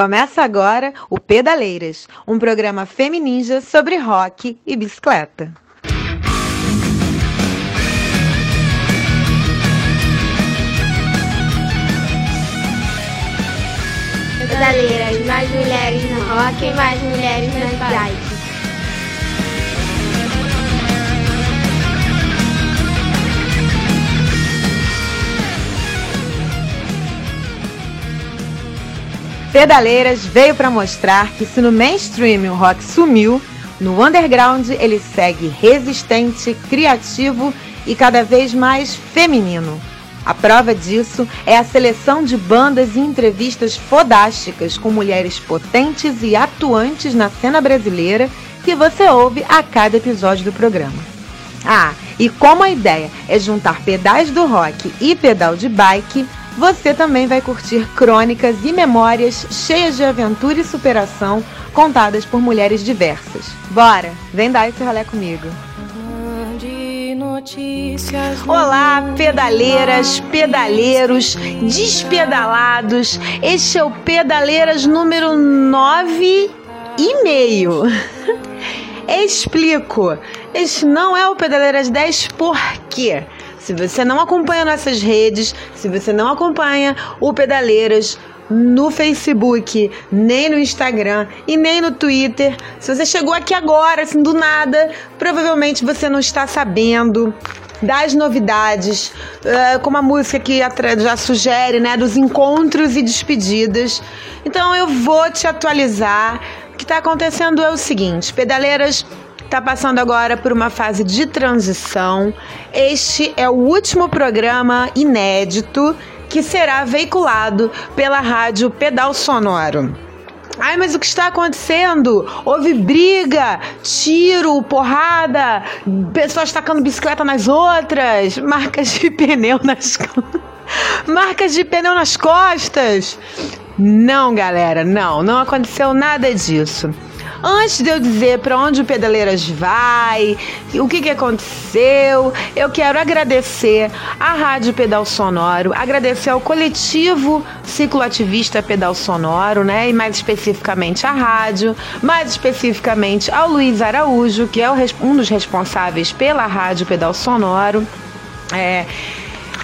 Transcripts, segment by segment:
Começa agora o Pedaleiras, um programa femininja sobre rock e bicicleta. Pedaleiras, mais mulheres no rock e mais mulheres nas bikes. Pedaleiras veio para mostrar que se no mainstream o rock sumiu, no underground ele segue resistente, criativo e cada vez mais feminino. A prova disso é a seleção de bandas e entrevistas fodásticas com mulheres potentes e atuantes na cena brasileira que você ouve a cada episódio do programa. Ah, e como a ideia é juntar pedais do rock e pedal de bike, você também vai curtir crônicas e memórias cheias de aventura e superação contadas por mulheres diversas. Bora, vem dar esse rolê comigo. Olá, pedaleiras, pedaleiros, despedalados. Este é o Pedaleiras número 9 e meio. Explico. Este não é o Pedaleiras 10 por quê? Se você não acompanha nossas redes, se você não acompanha o Pedaleiras no Facebook, nem no Instagram e nem no Twitter, se você chegou aqui agora, assim, do nada, provavelmente você não está sabendo das novidades, uh, como a música que já sugere, né, dos encontros e despedidas. Então eu vou te atualizar. O que está acontecendo é o seguinte: Pedaleiras está passando agora por uma fase de transição. Este é o último programa inédito que será veiculado pela rádio Pedal Sonoro. Ai, mas o que está acontecendo? Houve briga, tiro, porrada, pessoas tacando bicicleta nas outras, marcas de pneu nas marcas de pneu nas costas. Não, galera, não, não aconteceu nada disso. Antes de eu dizer para onde o Pedaleiras vai, o que, que aconteceu, eu quero agradecer à Rádio Pedal Sonoro, agradecer ao coletivo cicloativista Pedal Sonoro, né? E mais especificamente à rádio, mais especificamente ao Luiz Araújo, que é um dos responsáveis pela Rádio Pedal Sonoro. É,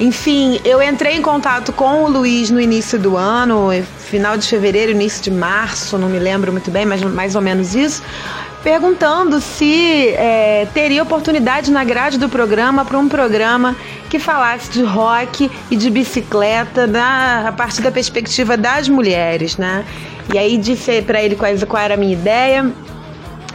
enfim, eu entrei em contato com o Luiz no início do ano, final de fevereiro, início de março, não me lembro muito bem, mas mais ou menos isso, perguntando se é, teria oportunidade na grade do programa para um programa que falasse de rock e de bicicleta na, a partir da perspectiva das mulheres, né? E aí disse para ele qual, qual era a minha ideia.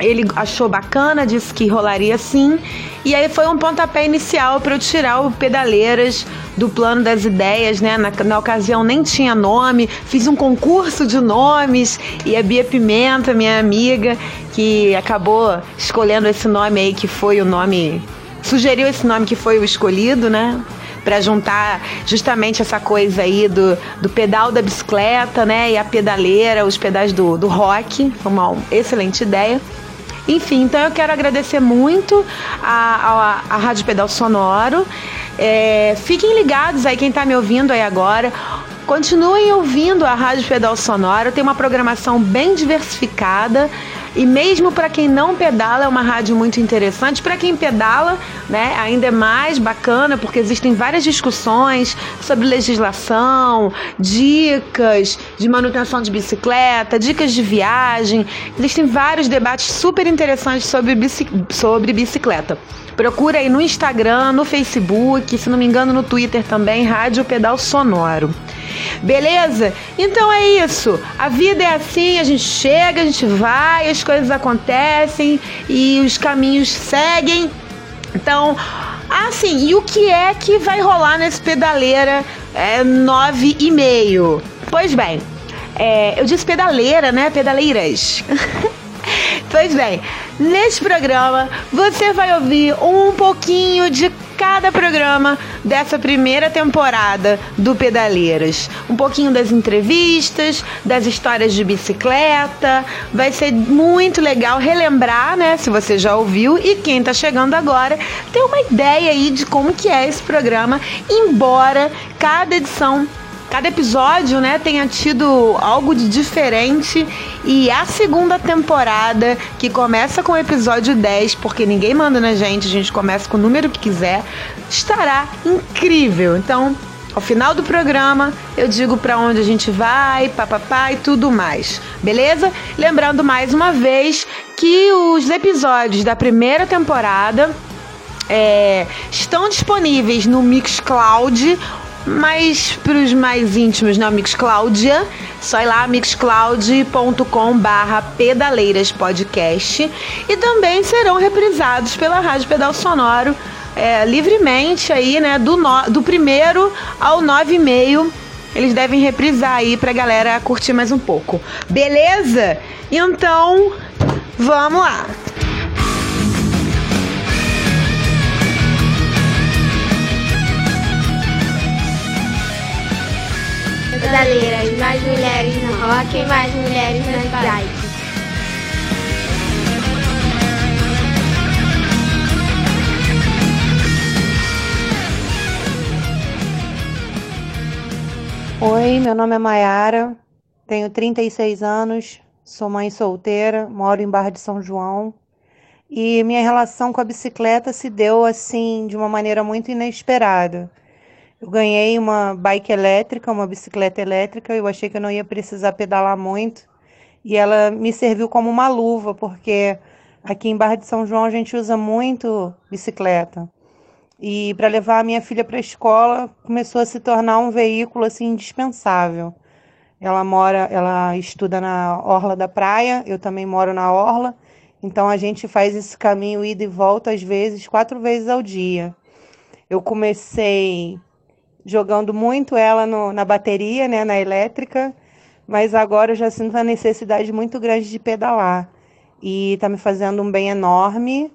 Ele achou bacana, disse que rolaria sim. E aí foi um pontapé inicial para eu tirar o Pedaleiras do plano das ideias, né? Na, na, ocasião nem tinha nome, fiz um concurso de nomes e a Bia Pimenta, minha amiga, que acabou escolhendo esse nome aí, que foi o nome. Sugeriu esse nome que foi o escolhido, né? para juntar justamente essa coisa aí do, do pedal da bicicleta, né? E a pedaleira, os pedais do, do rock. Foi uma excelente ideia. Enfim, então eu quero agradecer muito a, a, a Rádio Pedal Sonoro. É, fiquem ligados aí, quem está me ouvindo aí agora. Continuem ouvindo a Rádio Pedal Sonoro, tem uma programação bem diversificada. E mesmo para quem não pedala, é uma rádio muito interessante. Para quem pedala, né, ainda é mais bacana, porque existem várias discussões sobre legislação, dicas de manutenção de bicicleta, dicas de viagem. Existem vários debates super interessantes sobre, sobre bicicleta. Procura aí no Instagram, no Facebook, se não me engano no Twitter também, Rádio Pedal Sonoro. Beleza? Então é isso. A vida é assim, a gente chega, a gente vai, as coisas acontecem e os caminhos seguem. Então, assim, e o que é que vai rolar nesse pedaleira é, nove e meio? Pois bem, é, eu disse pedaleira, né? Pedaleiras. pois bem, nesse programa você vai ouvir um pouquinho de cada programa dessa primeira temporada do Pedaleiras. Um pouquinho das entrevistas, das histórias de bicicleta. Vai ser muito legal relembrar, né? Se você já ouviu e quem tá chegando agora, ter uma ideia aí de como que é esse programa, embora cada edição cada episódio, né, tenha tido algo de diferente e a segunda temporada, que começa com o episódio 10, porque ninguém manda na gente, a gente começa com o número que quiser, estará incrível. Então, ao final do programa, eu digo para onde a gente vai, papapá e tudo mais. Beleza? Lembrando mais uma vez que os episódios da primeira temporada é, estão disponíveis no Mixcloud, mas para os mais íntimos na Mixcloudia, só ir lá mixcloud.com barra pedaleiras podcast e também serão reprisados pela Rádio Pedal Sonoro é, livremente aí, né, do, no, do primeiro ao nove e meio. Eles devem reprisar aí pra galera curtir mais um pouco. Beleza? Então, vamos lá. Pedaleiras, mais mulheres no rock, mais mulheres nas bikes. Oi, meu nome é Maiara, tenho 36 anos, sou mãe solteira, moro em Barra de São João e minha relação com a bicicleta se deu assim de uma maneira muito inesperada. Eu ganhei uma bike elétrica, uma bicicleta elétrica, eu achei que eu não ia precisar pedalar muito e ela me serviu como uma luva, porque aqui em Barra de São João a gente usa muito bicicleta. E para levar a minha filha para a escola começou a se tornar um veículo assim indispensável. Ela mora, ela estuda na orla da praia, eu também moro na orla. Então a gente faz esse caminho ida e volta às vezes quatro vezes ao dia. Eu comecei jogando muito ela no, na bateria, né, na elétrica, mas agora eu já sinto a necessidade muito grande de pedalar. E está me fazendo um bem enorme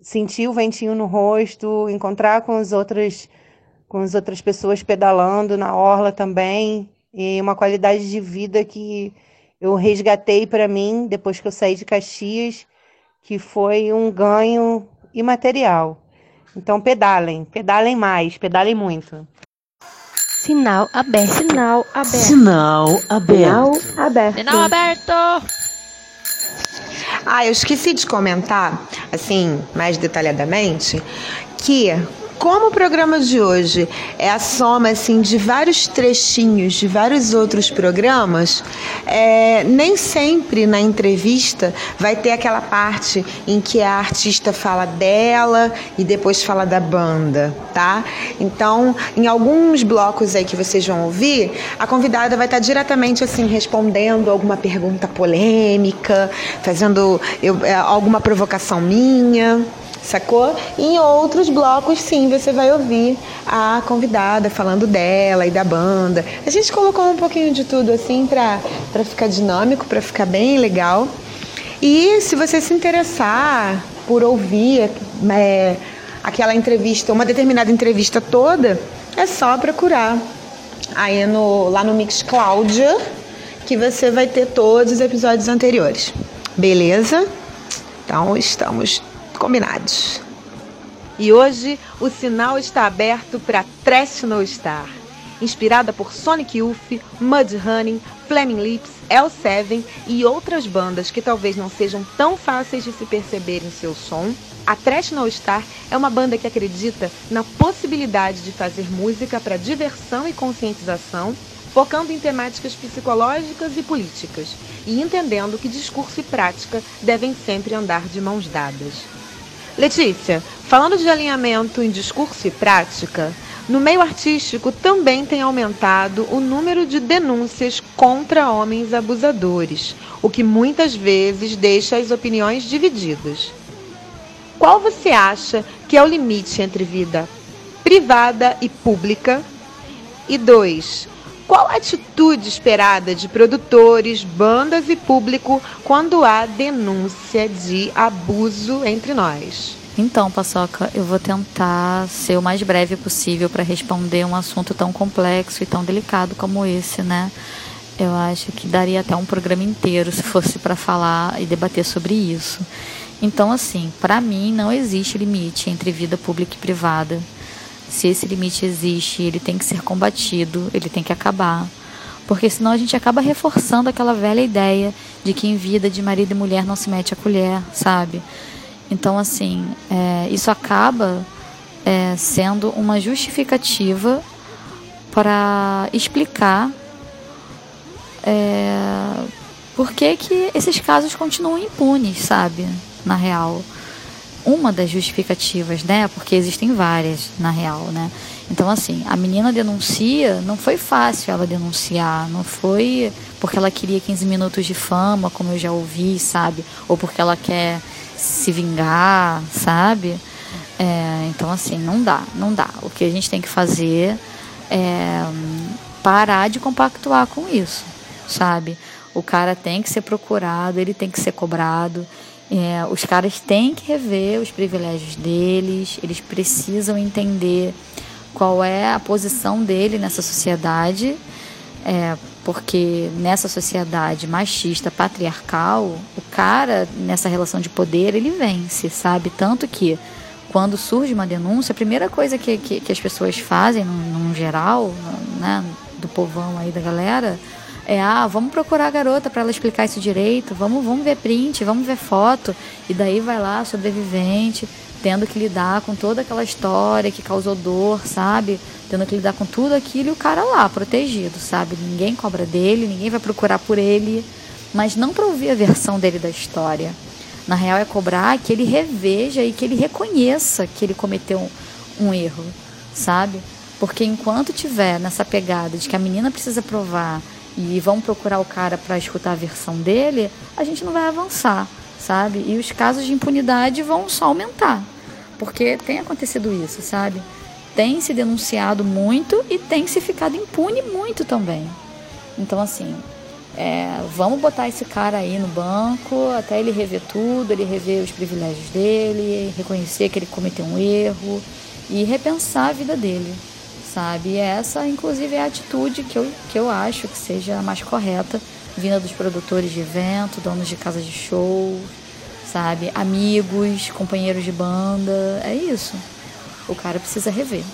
sentir o ventinho no rosto, encontrar com as outras com as outras pessoas pedalando na orla também, e uma qualidade de vida que eu resgatei para mim depois que eu saí de Caxias, que foi um ganho imaterial. Então pedalem, pedalem mais, pedalem muito. Sinal aberto. Sinal aberto. Sinal aberto. Sinal aberto. Sinal aberto. Ah, eu esqueci de comentar, assim, mais detalhadamente, que como o programa de hoje é a soma assim de vários trechinhos de vários outros programas, é, nem sempre na entrevista vai ter aquela parte em que a artista fala dela e depois fala da banda, tá? Então, em alguns blocos aí que vocês vão ouvir, a convidada vai estar diretamente assim respondendo alguma pergunta polêmica, fazendo eu, é, alguma provocação minha sacou? E em outros blocos, sim, você vai ouvir a convidada falando dela e da banda. A gente colocou um pouquinho de tudo assim para ficar dinâmico, para ficar bem legal. E se você se interessar por ouvir é, aquela entrevista, uma determinada entrevista toda, é só procurar aí no, lá no Mixcloud que você vai ter todos os episódios anteriores. Beleza? Então estamos combinados. E hoje o sinal está aberto para Trash No Star. Inspirada por Sonic Youth, Mudhoney, Flaming Lips, L7 e outras bandas que talvez não sejam tão fáceis de se perceber em seu som, a Trash No Star é uma banda que acredita na possibilidade de fazer música para diversão e conscientização, focando em temáticas psicológicas e políticas, e entendendo que discurso e prática devem sempre andar de mãos dadas. Letícia, falando de alinhamento em discurso e prática, no meio artístico também tem aumentado o número de denúncias contra homens abusadores, o que muitas vezes deixa as opiniões divididas. Qual você acha que é o limite entre vida privada e pública? E dois, qual a atitude esperada de produtores, bandas e público quando há denúncia de abuso entre nós? Então, Paçoca, eu vou tentar ser o mais breve possível para responder um assunto tão complexo e tão delicado como esse, né? Eu acho que daria até um programa inteiro se fosse para falar e debater sobre isso. Então, assim, para mim não existe limite entre vida pública e privada Se esse limite existe, ele tem que ser combatido, ele tem que acabar. Porque senão a gente acaba reforçando aquela velha ideia de que em vida de marido e mulher não se mete a colher, sabe? Então, assim, é, isso acaba é, sendo uma justificativa para explicar é, por que, que esses casos continuam impunes, sabe? Na real. Uma das justificativas, né? Porque existem várias, na real, né? Então, assim, a menina denuncia, não foi fácil ela denunciar, não foi porque ela queria 15 minutos de fama, como eu já ouvi, sabe? Ou porque ela quer se vingar, sabe? É, então, assim, não dá, não dá. O que a gente tem que fazer é parar de compactuar com isso, sabe? O cara tem que ser procurado, ele tem que ser cobrado. É, os caras têm que rever os privilégios deles, eles precisam entender qual é a posição dele nessa sociedade, é, porque nessa sociedade machista, patriarcal, o cara, nessa relação de poder, ele vence, sabe? Tanto que quando surge uma denúncia, a primeira coisa que, que, que as pessoas fazem, no, geral, né, do povão aí da galera, é ah, vamos procurar a garota para ela explicar isso direito, vamos, vamos ver print, vamos ver foto, e daí vai lá, sobrevivente, tendo que lidar com toda aquela história que causou dor, sabe? Tendo que lidar com tudo aquilo e o cara lá, protegido, sabe? Ninguém cobra dele, ninguém vai procurar por ele, mas não para ouvir a versão dele da história. Na real, é cobrar que ele reveja e que ele reconheça que ele cometeu um, um erro, sabe? Porque enquanto tiver nessa pegada de que a menina precisa provar e vão procurar o cara para escutar a versão dele, a gente não vai avançar, sabe? E os casos de impunidade vão só aumentar. Porque tem acontecido isso, sabe? Tem se denunciado muito e tem se ficado impune muito também. Então, assim, é, vamos botar esse cara aí no banco até ele rever tudo, ele rever os privilégios dele, reconhecer que ele cometeu um erro e repensar a vida dele, sabe? E essa, inclusive, é a atitude que eu, que eu acho que seja a mais correta, vinda dos produtores de evento, donos de casa de show, sabe? Amigos, companheiros de banda, é isso. O cara precisa rever.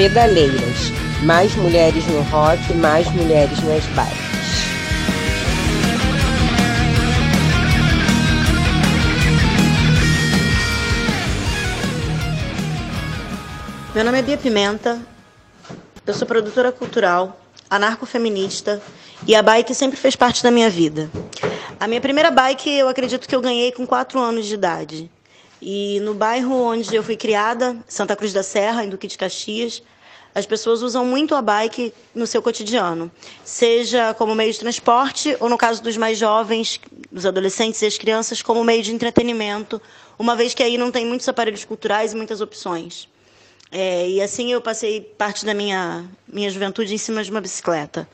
Pedaleiras. Mais mulheres no rock, mais mulheres nas bikes. Meu nome é Bia Pimenta, eu sou produtora cultural, anarcofeminista e a bike sempre fez parte da minha vida. A minha primeira bike eu acredito que eu ganhei com 4 anos de idade. E no bairro onde eu fui criada, Santa Cruz da Serra, em Duque de Caxias, as pessoas usam muito a bike no seu cotidiano, seja como meio de transporte ou, no caso dos mais jovens, dos adolescentes e as crianças, como meio de entretenimento, uma vez que aí não tem muitos aparelhos culturais e muitas opções. É, e assim eu passei parte da minha, minha juventude em cima de uma bicicleta.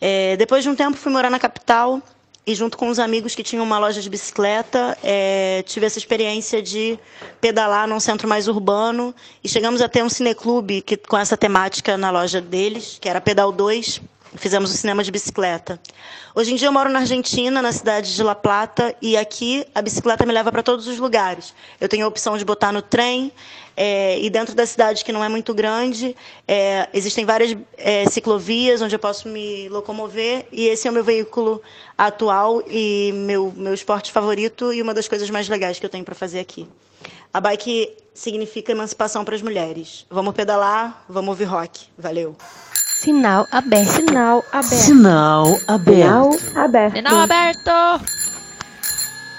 É, depois de um tempo fui morar na capital e junto com os amigos que tinham uma loja de bicicleta, é, tive essa experiência de pedalar num centro mais urbano e chegamos a ter um cineclube que, com essa temática na loja deles, que era Pedal 2, fizemos o cinema de bicicleta. Hoje em dia eu moro na Argentina, na cidade de La Plata, e aqui a bicicleta me leva para todos os lugares. Eu tenho a opção de botar no trem, é, e dentro da cidade, que não é muito grande, é, existem várias é, ciclovias onde eu posso me locomover, e esse é o meu veículo atual e meu, meu esporte favorito e uma das coisas mais legais que eu tenho para fazer aqui. A bike significa emancipação para as mulheres. Vamos pedalar, vamos ouvir rock. Valeu. Sinal aberto. Sinal aberto. Sinal aberto. Sinal aberto. Sinal aberto.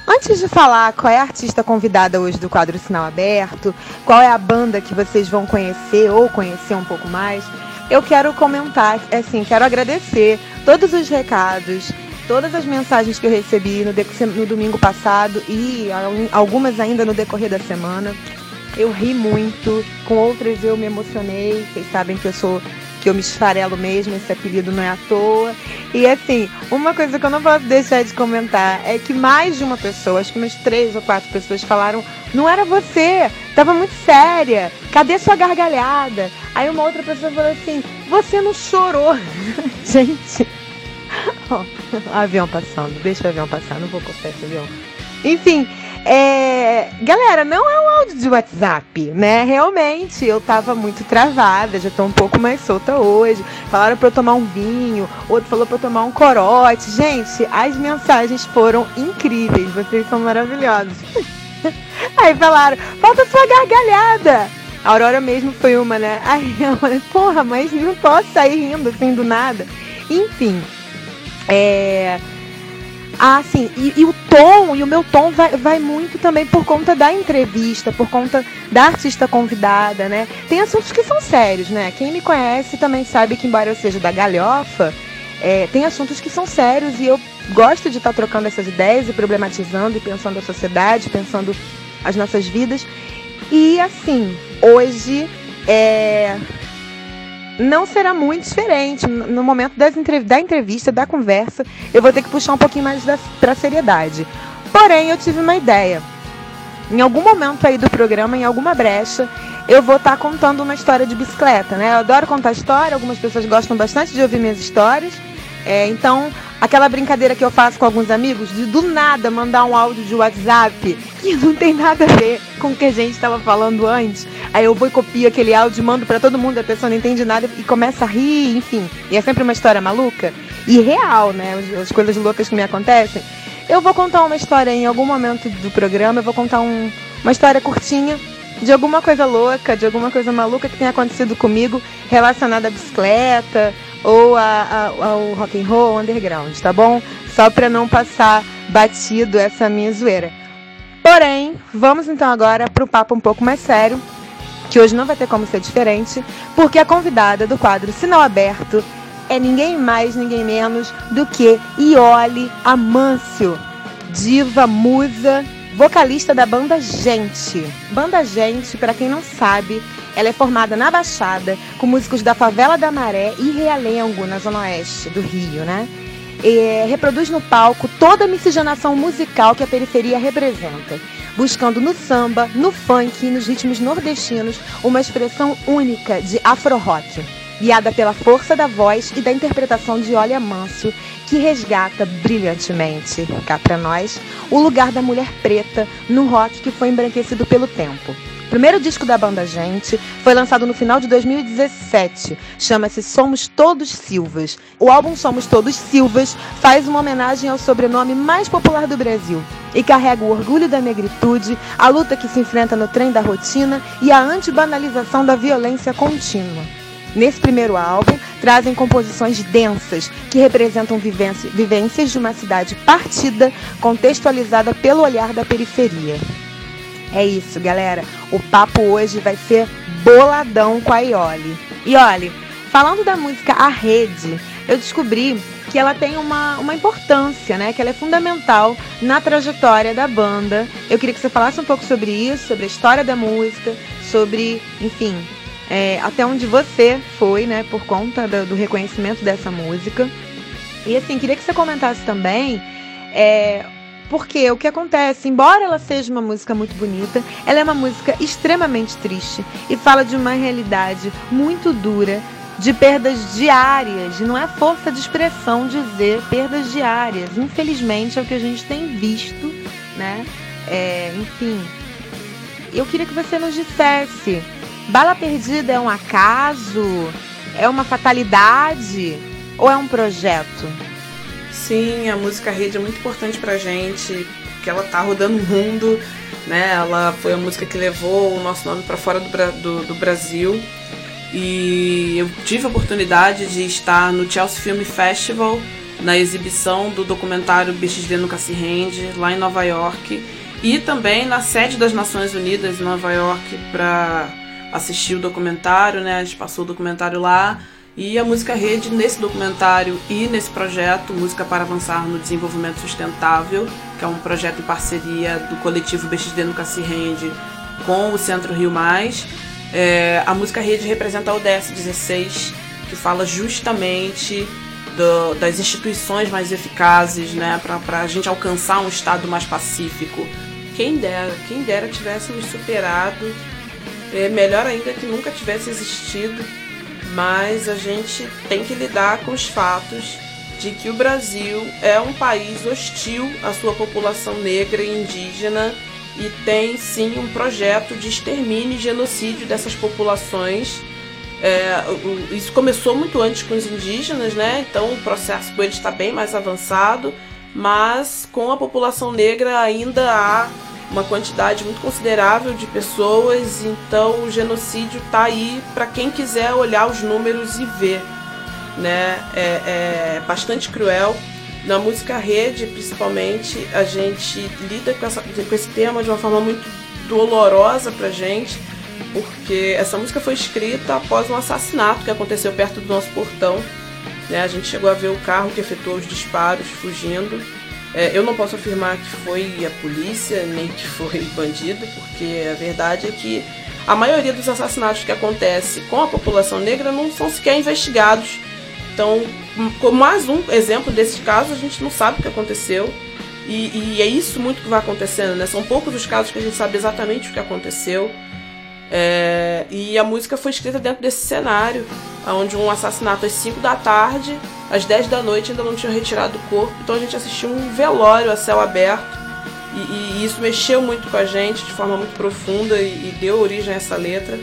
Antes de falar qual é a artista convidada hoje do quadro Sinal Aberto, qual é a banda que vocês vão conhecer ou conhecer um pouco mais, eu quero comentar, assim, quero agradecer todos os recados, todas as mensagens que eu recebi no, no domingo passado e algumas ainda no decorrer da semana. Eu ri muito, com outras eu me emocionei. Vocês sabem que eu sou que eu me esfarelo mesmo, esse apelido não é à toa. E assim, uma coisa que eu não posso deixar de comentar é que mais de uma pessoa, acho que umas três ou quatro pessoas falaram: não era você, tava muito séria, cadê sua gargalhada? Aí uma outra pessoa falou assim: você não chorou. Gente, oh, avião passando, deixa o avião passar, não vou cortar esse avião. Enfim, é, galera, não é um áudio de WhatsApp, né? Realmente, eu tava muito travada, já tô um pouco mais solta hoje. Falaram pra eu tomar um vinho, outro falou pra eu tomar um corote. Gente, as mensagens foram incríveis, vocês são maravilhosos. Aí falaram, falta sua gargalhada. A Aurora mesmo foi uma, né? Aí eu falei, porra, mas não posso sair rindo assim do nada. Enfim, é ah, sim. E, e, o tom, e o meu tom vai, vai muito também por conta da entrevista, por conta da artista convidada, né? Tem assuntos que são sérios, né? Quem me conhece também sabe que, embora eu seja da galhofa, é, tem assuntos que são sérios e eu gosto de estar tá trocando essas ideias e problematizando e pensando a sociedade, pensando as nossas vidas. E assim, hoje é, não será muito diferente. No momento entrev da entrevista, da conversa, eu vou ter que puxar um pouquinho mais para seriedade. Porém, eu tive uma ideia. Em algum momento aí do programa, em alguma brecha, eu vou estar tá contando uma história de bicicleta, né? Eu adoro contar história, algumas pessoas gostam bastante de ouvir minhas histórias. É, então, aquela brincadeira que eu faço com alguns amigos, de do nada mandar um áudio de WhatsApp que não tem nada a ver com o que a gente estava falando antes. Aí eu vou e copio aquele áudio, mando para todo mundo, a pessoa não entende nada e começa a rir, enfim. E é sempre uma história maluca e real, né? As coisas loucas que me acontecem. Eu vou contar uma história em algum momento do programa, eu vou contar um, uma história curtinha de alguma coisa louca, de alguma coisa maluca que tenha acontecido comigo relacionada à bicicleta, ou a, a, ao rock and roll underground, tá bom? Só para não passar batido essa minha zoeira. Porém, vamos então agora para o papo um pouco mais sério, que hoje não vai ter como ser diferente, porque a convidada do quadro Sinal Aberto é ninguém mais, ninguém menos do que Iole Amâncio, diva, musa, vocalista da banda Gente. Banda Gente, para quem não sabe, ela é formada na Baixada, com músicos da Favela da Maré e Realengo, na Zona Oeste do Rio, né? E reproduz no palco toda a miscigenação musical que a periferia representa, buscando no samba, no funk e nos ritmos nordestinos uma expressão única de afro-rock, guiada pela força da voz e da interpretação de Olha Mâncio, que resgata brilhantemente, cá para nós, o lugar da mulher preta no rock que foi embranquecido pelo tempo. O primeiro disco da banda Gente foi lançado no final de 2017. Chama-se Somos Todos Silvas. O álbum Somos Todos Silvas faz uma homenagem ao sobrenome mais popular do Brasil e carrega o orgulho da negritude, a luta que se enfrenta no trem da rotina e a antibanalização da violência contínua. nesse primeiro álbum, trazem composições densas que representam vivências de uma cidade partida, contextualizada pelo olhar da periferia. É isso, galera. O papo hoje vai ser boladão com a Ioli. Ioli, falando da música A Rede, eu descobri que ela tem uma, uma importância, né? Que ela é fundamental na trajetória da banda. Eu queria que você falasse um pouco sobre isso, sobre a história da música, sobre, enfim, é, até onde você foi, né? Por conta do, do, reconhecimento dessa música. E assim, queria que você comentasse também. É, porque o que acontece, embora ela seja uma música muito bonita, ela é uma música extremamente triste e fala de uma realidade muito dura de perdas diárias. Não é força de expressão dizer perdas diárias. Infelizmente é o que a gente tem visto, né? É, enfim, eu queria que você nos dissesse: bala perdida é um acaso? É uma fatalidade? Ou é um projeto? Sim, a música rede é muito importante pra gente, porque ela tá rodando o mundo, né? Ela foi a música que levou o nosso nome para fora do, do, do Brasil. E eu tive a oportunidade de estar no Chelsea Film Festival, na exibição do documentário de Nunca Se Rende, lá em Nova York, e também na sede das Nações Unidas em Nova York para assistir o documentário, né? A gente passou o documentário lá. E a Música Rede, nesse documentário e nesse projeto, Música para Avançar no Desenvolvimento Sustentável, que é um projeto em parceria do coletivo BXD Nunca Se Rende com o Centro Rio Mais, é, a música rede representa a ODS 16, que fala justamente do, das instituições mais eficazes, né, para a gente alcançar um estado mais pacífico. Quem dera, quem dera tivéssemos superado, é, melhor ainda que nunca tivesse existido, mas a gente tem que lidar com os fatos de que o Brasil é um país hostil à sua população negra e indígena e tem sim um projeto de extermínio e genocídio dessas populações. É, isso começou muito antes com os indígenas, né? Então o processo com eles está bem mais avançado, mas com a população negra ainda há uma quantidade muito considerável de pessoas, então o genocídio está aí para quem quiser olhar os números e ver. Né? É, é bastante cruel na música rede, principalmente, a gente lida com, essa, com esse tema de uma forma muito dolorosa pra gente, porque essa música foi escrita após um assassinato que aconteceu perto do nosso portão. Né? A gente chegou a ver o carro que efetuou os disparos fugindo. É, eu não posso afirmar que foi a polícia, nem que foi bandido, porque a verdade é que a maioria dos assassinatos que acontece com a população negra não são sequer investigados então, como mais um exemplo desses casos, a gente não sabe o que aconteceu. E, e, é isso muito que vai acontecendo, né? São poucos os casos que a gente sabe exatamente o que aconteceu. É, e a música foi escrita dentro desse cenário, onde um assassinato às 5 da tarde, às 10 da noite ainda não tinham retirado o corpo. Então a gente assistiu um velório a céu aberto. E, e isso mexeu muito com a gente de forma muito profunda e, e deu origem a essa letra.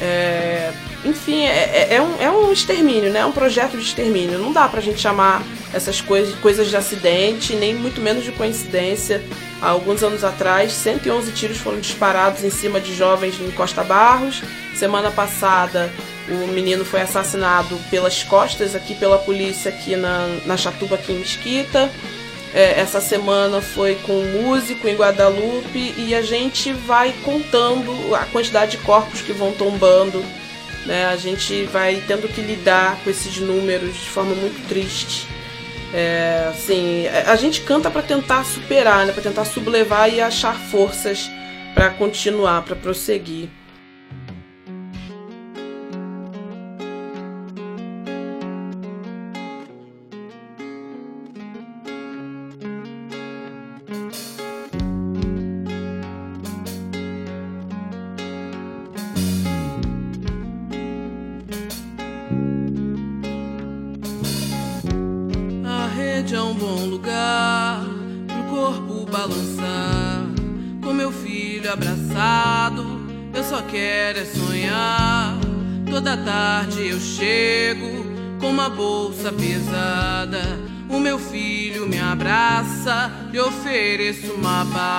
É, enfim, é, é, é, um, é um extermínio, né? É um projeto de extermínio. Não dá pra gente chamar essas coisas, coisas de acidente, nem muito menos de coincidência. Há alguns anos atrás, 111 tiros foram disparados em cima de jovens em Costa Barros. Semana passada, o menino foi assassinado pelas costas aqui pela polícia aqui na, na Chatuba, aqui em Mesquita. É, essa semana foi com um músico em Guadalupe e a gente vai contando a quantidade de corpos que vão tombando. Né? A gente vai tendo que lidar com esses números de forma muito triste. É, assim, a gente canta para tentar superar, né? para tentar sublevar e achar forças para continuar, para prosseguir. Ofereço uma bala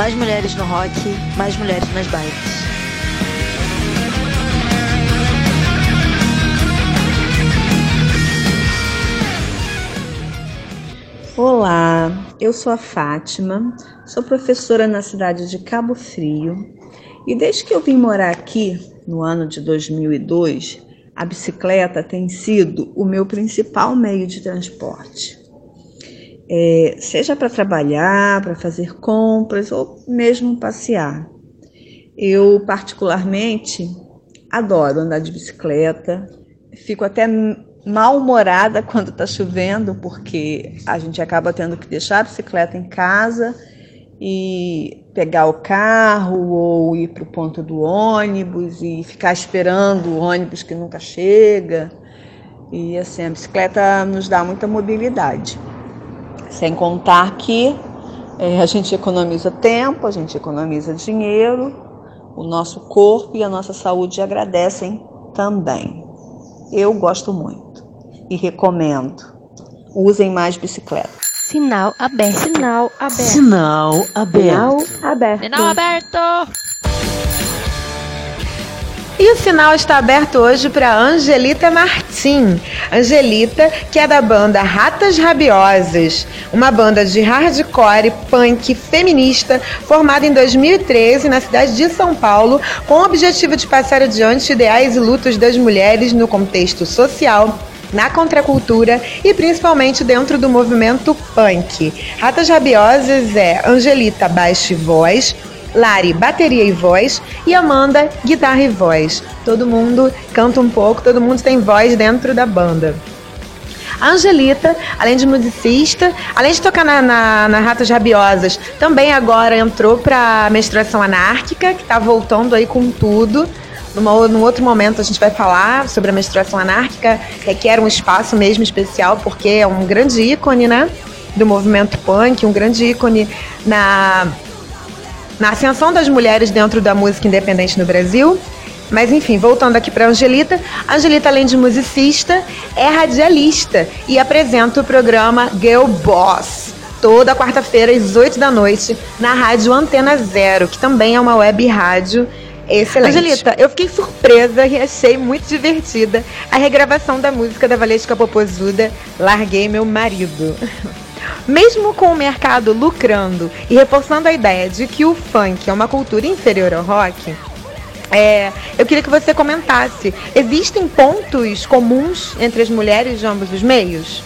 Mais mulheres no rock, mais mulheres nas bikes. Olá, eu sou a Fátima, sou professora na cidade de Cabo Frio e desde que eu vim morar aqui, no ano de 2002, a bicicleta tem sido o meu principal meio de transporte. É, seja para trabalhar, para fazer compras ou mesmo passear. Eu, particularmente, adoro andar de bicicleta, fico até mal-humorada quando está chovendo, porque a gente acaba tendo que deixar a bicicleta em casa e pegar o carro ou ir para o ponto do ônibus e ficar esperando o ônibus que nunca chega. E assim, a bicicleta nos dá muita mobilidade. Sem contar que é, a gente economiza tempo, a gente economiza dinheiro, o nosso corpo e a nossa saúde agradecem também. Eu gosto muito e recomendo. Usem mais bicicleta. Sinal aberto. Sinal aberto. Sinal aberto. Sinal aberto. Sinal aberto. E o sinal está aberto hoje para Angelita Martim. Angelita, que é da banda Ratas Rabiosas, uma banda de hardcore punk feminista formada em 2013 na cidade de São Paulo, com o objetivo de passar adiante ideais e lutas das mulheres no contexto social na contracultura e principalmente dentro do movimento punk. Ratas Rabiosas é Angelita, baixo e voz, Lari, bateria e voz, e Amanda, guitarra e voz. Todo mundo canta um pouco, todo mundo tem voz dentro da banda. A Angelita, além de musicista, além de tocar na, na, na Ratas Rabiosas, também agora entrou para Menstruação Anárquica, que está voltando aí com tudo. Numa, num outro momento a gente vai falar sobre a menstruação anárquica, requer um espaço mesmo especial, porque é um grande ícone, né? Do movimento punk, um grande ícone na, na ascensão das mulheres dentro da música independente no Brasil. Mas enfim, voltando aqui para Angelita, Angelita, além de musicista, é radialista e apresenta o programa Girl Boss. Toda quarta-feira, às 8 da noite, na rádio Antena Zero, que também é uma web rádio Excelente. Angelita, eu fiquei surpresa e achei muito divertida a regravação da música da Valesca Popozuda, Larguei Meu Marido. Mesmo com o mercado lucrando e reforçando a ideia de que o funk é uma cultura inferior ao rock, é, eu queria que você comentasse: existem pontos comuns entre as mulheres de ambos os meios?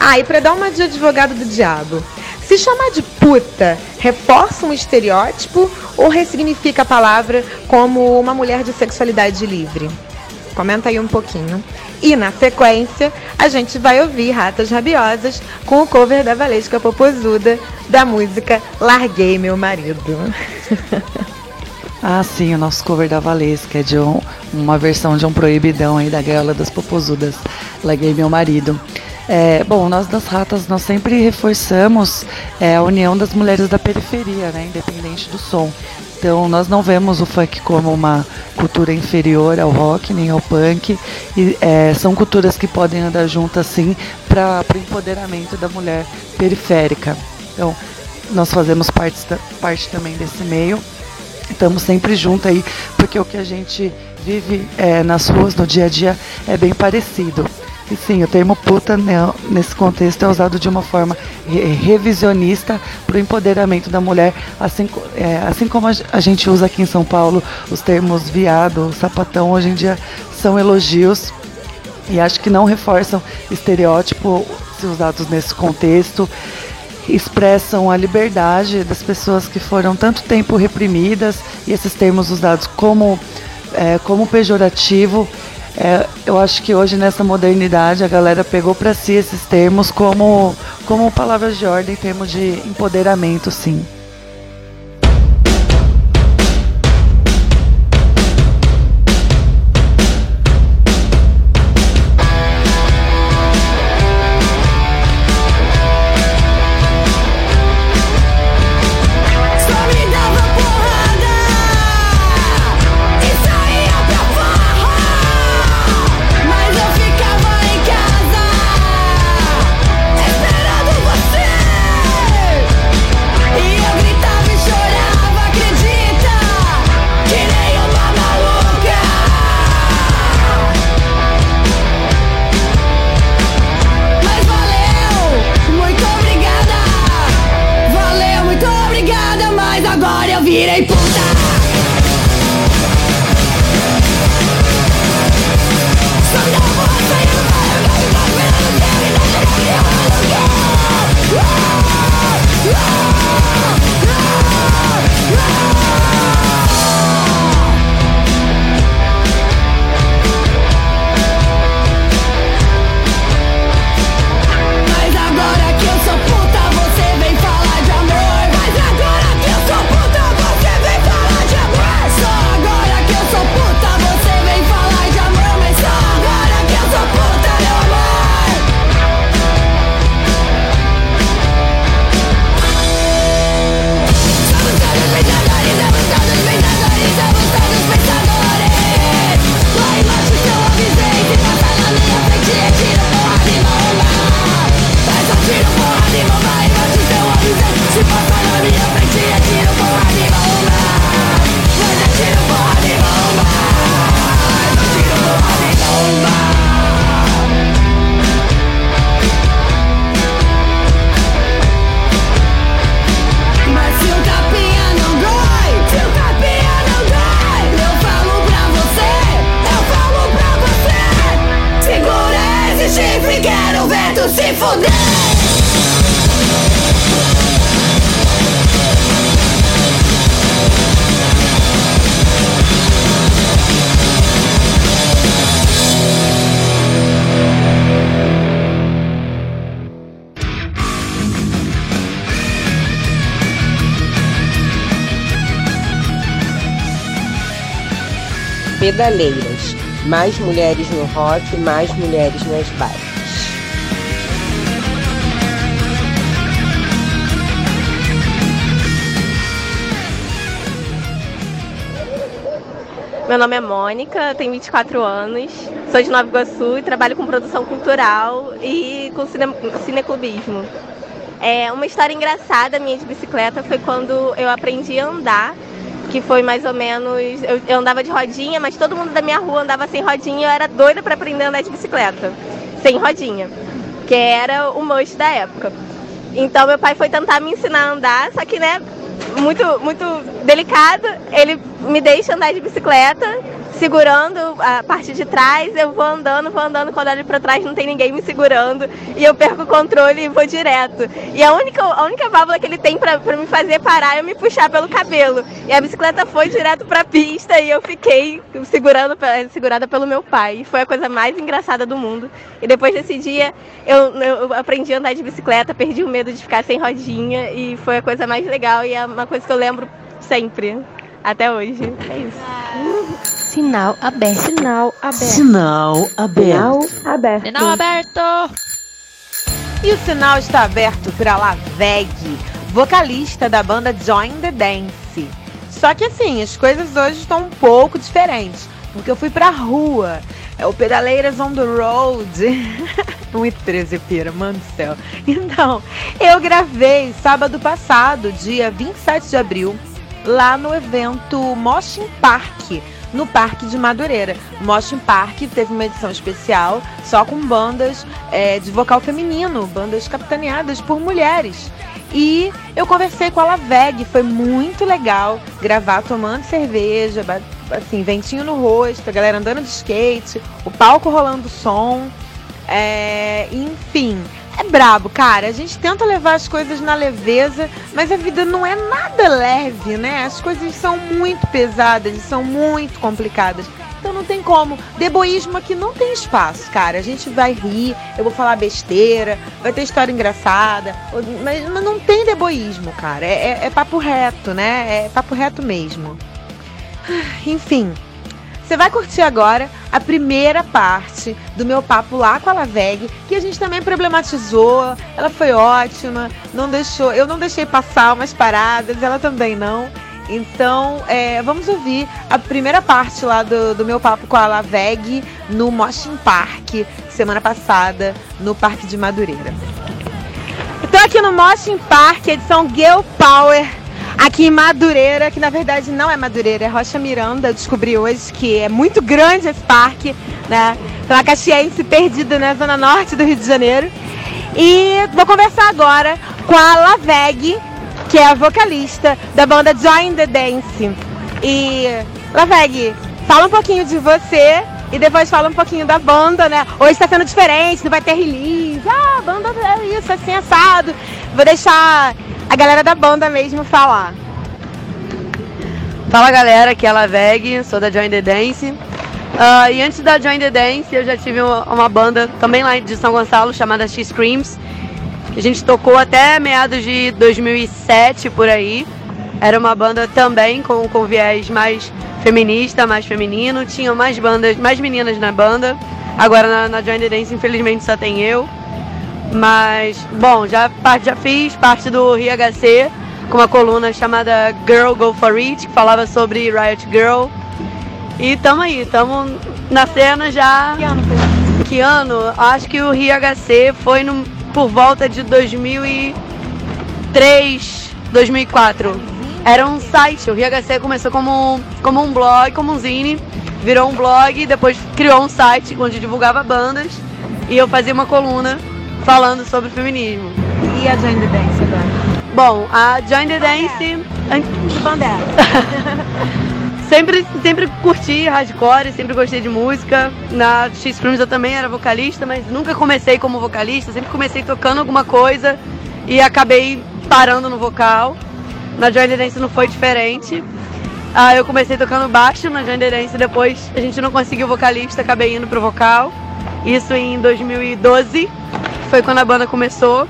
Ah, e para dar uma de advogado do diabo, se chamar de puta reforça um estereótipo ou ressignifica a palavra como uma mulher de sexualidade livre? Comenta aí um pouquinho. E na sequência, a gente vai ouvir Ratas Rabiosas com o cover da Valesca Popozuda da música Larguei Meu Marido. ah, sim, o nosso cover da Valesca é de um, uma versão de um proibidão aí da Gaiola das Popozudas. Larguei Meu Marido. É, bom, nós das ratas nós sempre reforçamos é, a união das mulheres da periferia, né, independente do som. Então nós não vemos o funk como uma cultura inferior ao rock nem ao punk. E, é, são culturas que podem andar juntas sim para o empoderamento da mulher periférica. Então nós fazemos parte, parte também desse meio. Estamos sempre juntos aí, porque o que a gente vive é, nas ruas no dia a dia é bem parecido. Sim, o termo puta nesse contexto é usado de uma forma revisionista para o empoderamento da mulher, assim, é, assim como a gente usa aqui em São Paulo os termos viado, sapatão, hoje em dia são elogios e acho que não reforçam estereótipo se usados nesse contexto. Expressam a liberdade das pessoas que foram tanto tempo reprimidas e esses termos usados como, é, como pejorativo é, eu acho que hoje nessa modernidade a galera pegou para si esses termos como, como palavras de ordem, em termos de empoderamento, sim. Viera y Mais mulheres no rock, mais mulheres nas bikes. Meu nome é Mônica, tenho 24 anos, sou de Nova Iguaçu e trabalho com produção cultural e com cine, cineclubismo. É, uma história engraçada minha de bicicleta foi quando eu aprendi a andar que foi mais ou menos. Eu, eu, andava de rodinha, mas todo mundo da minha rua andava sem rodinha e eu era doida para aprender a andar de bicicleta, sem rodinha, que era o must da época. Então meu pai foi tentar me ensinar a andar, só que né, muito, muito delicado, ele me deixa andar de bicicleta segurando a parte de trás, eu vou andando, vou andando, quando olho para trás não tem ninguém me segurando e eu perco o controle e vou direto. E a única, a única válvula que ele tem para me fazer parar é me puxar pelo cabelo. E a bicicleta foi direto para a pista e eu fiquei segurando, segurada pelo meu pai. E foi a coisa mais engraçada do mundo. E depois desse dia eu, eu aprendi a andar de bicicleta, perdi o medo de ficar sem rodinha e foi a coisa mais legal e é uma coisa que eu lembro sempre até hoje. É isso. Sinal aberto. Sinal aberto. Sinal aberto. Sinal aberto. Sinal aberto. E o sinal está aberto para Laveg, vocalista da banda Join the Dance. Só que assim, as coisas hoje estão um pouco diferentes, porque eu fui pra rua. É o Pedaleiras on the Road. 1 13, pira, mano do céu. Então, eu gravei sábado passado, dia 27 de abril, lá no evento Motion Park, no Parque de Madureira. Motion Park teve uma edição especial só com bandas é, de vocal feminino, bandas capitaneadas por mulheres. E eu conversei com a Laveg, foi muito legal gravar tomando cerveja, assim, ventinho no rosto, a galera andando de skate, o palco rolando som, é, enfim é brabo, cara. A gente tenta levar as coisas na leveza, mas a vida não é nada leve, né? As coisas são muito pesadas são muito complicadas. Então não tem como. Deboísmo aqui não tem espaço, cara. A gente vai rir, eu vou falar besteira, vai ter história engraçada, mas, não tem deboísmo, cara. É, é, é papo reto, né? É papo reto mesmo. Enfim, você vai curtir agora a primeira parte do meu papo lá com a Laveg, que a gente também problematizou. Ela foi ótima, não deixou, eu não deixei passar umas paradas, ela também não. Então, é, vamos ouvir a primeira parte lá do, do meu papo com a Laveg no Motion Park, semana passada, no Parque de Madureira. Estou aqui no Motion Park, edição Girl Power aqui em Madureira, que na verdade não é Madureira, é Rocha Miranda. Eu descobri hoje que é muito grande esse parque, né? Pela Caxiense perdida na zona norte do Rio de Janeiro. E vou conversar agora com a Laveg, que é a vocalista da banda Join the Dance. E Laveg, fala um pouquinho de você e depois fala um pouquinho da banda, né? Hoje está sendo diferente, não vai ter release. Ah, a banda é isso, assim, assado. Vou deixar a galera da banda mesmo falar. Fala galera, aqui é a Laveg, sou da Join the Dance. Uh, e antes da Join the Dance, eu já tive uma, uma, banda também lá de São Gonçalo chamada X-Screams. Que a gente tocou até meados de 2007 por aí. Era uma banda também com, com viés mais feminista, mais feminino. Tinha mais bandas, mais meninas na banda. Agora na, na Join the Dance, infelizmente, só tem eu. Mas, bom, já, já fiz parte do RHC com uma coluna chamada Girl Go For It, que falava sobre Riot Girl. E tamo aí, tamo na cena já. Que ano foi? Que ano? Acho que o RHC foi no, por volta de 2003, 2004. Era um site, o RHC começou como, como um blog, como um zine, virou um blog, depois criou um site onde divulgava bandas e eu fazia uma coluna falando sobre feminismo. E a Join the Dance agora? Bom, a Join the Dance. Que banda é? sempre, sempre curti hardcore, sempre gostei de música. Na X-Films eu também era vocalista, mas nunca comecei como vocalista, sempre comecei tocando alguma coisa e acabei parando no vocal. Na Joy Dance não foi diferente. Ah, eu comecei tocando baixo na Joy Dance, depois a gente não conseguiu vocalista, acabei indo pro vocal. Isso em 2012, foi quando a banda começou.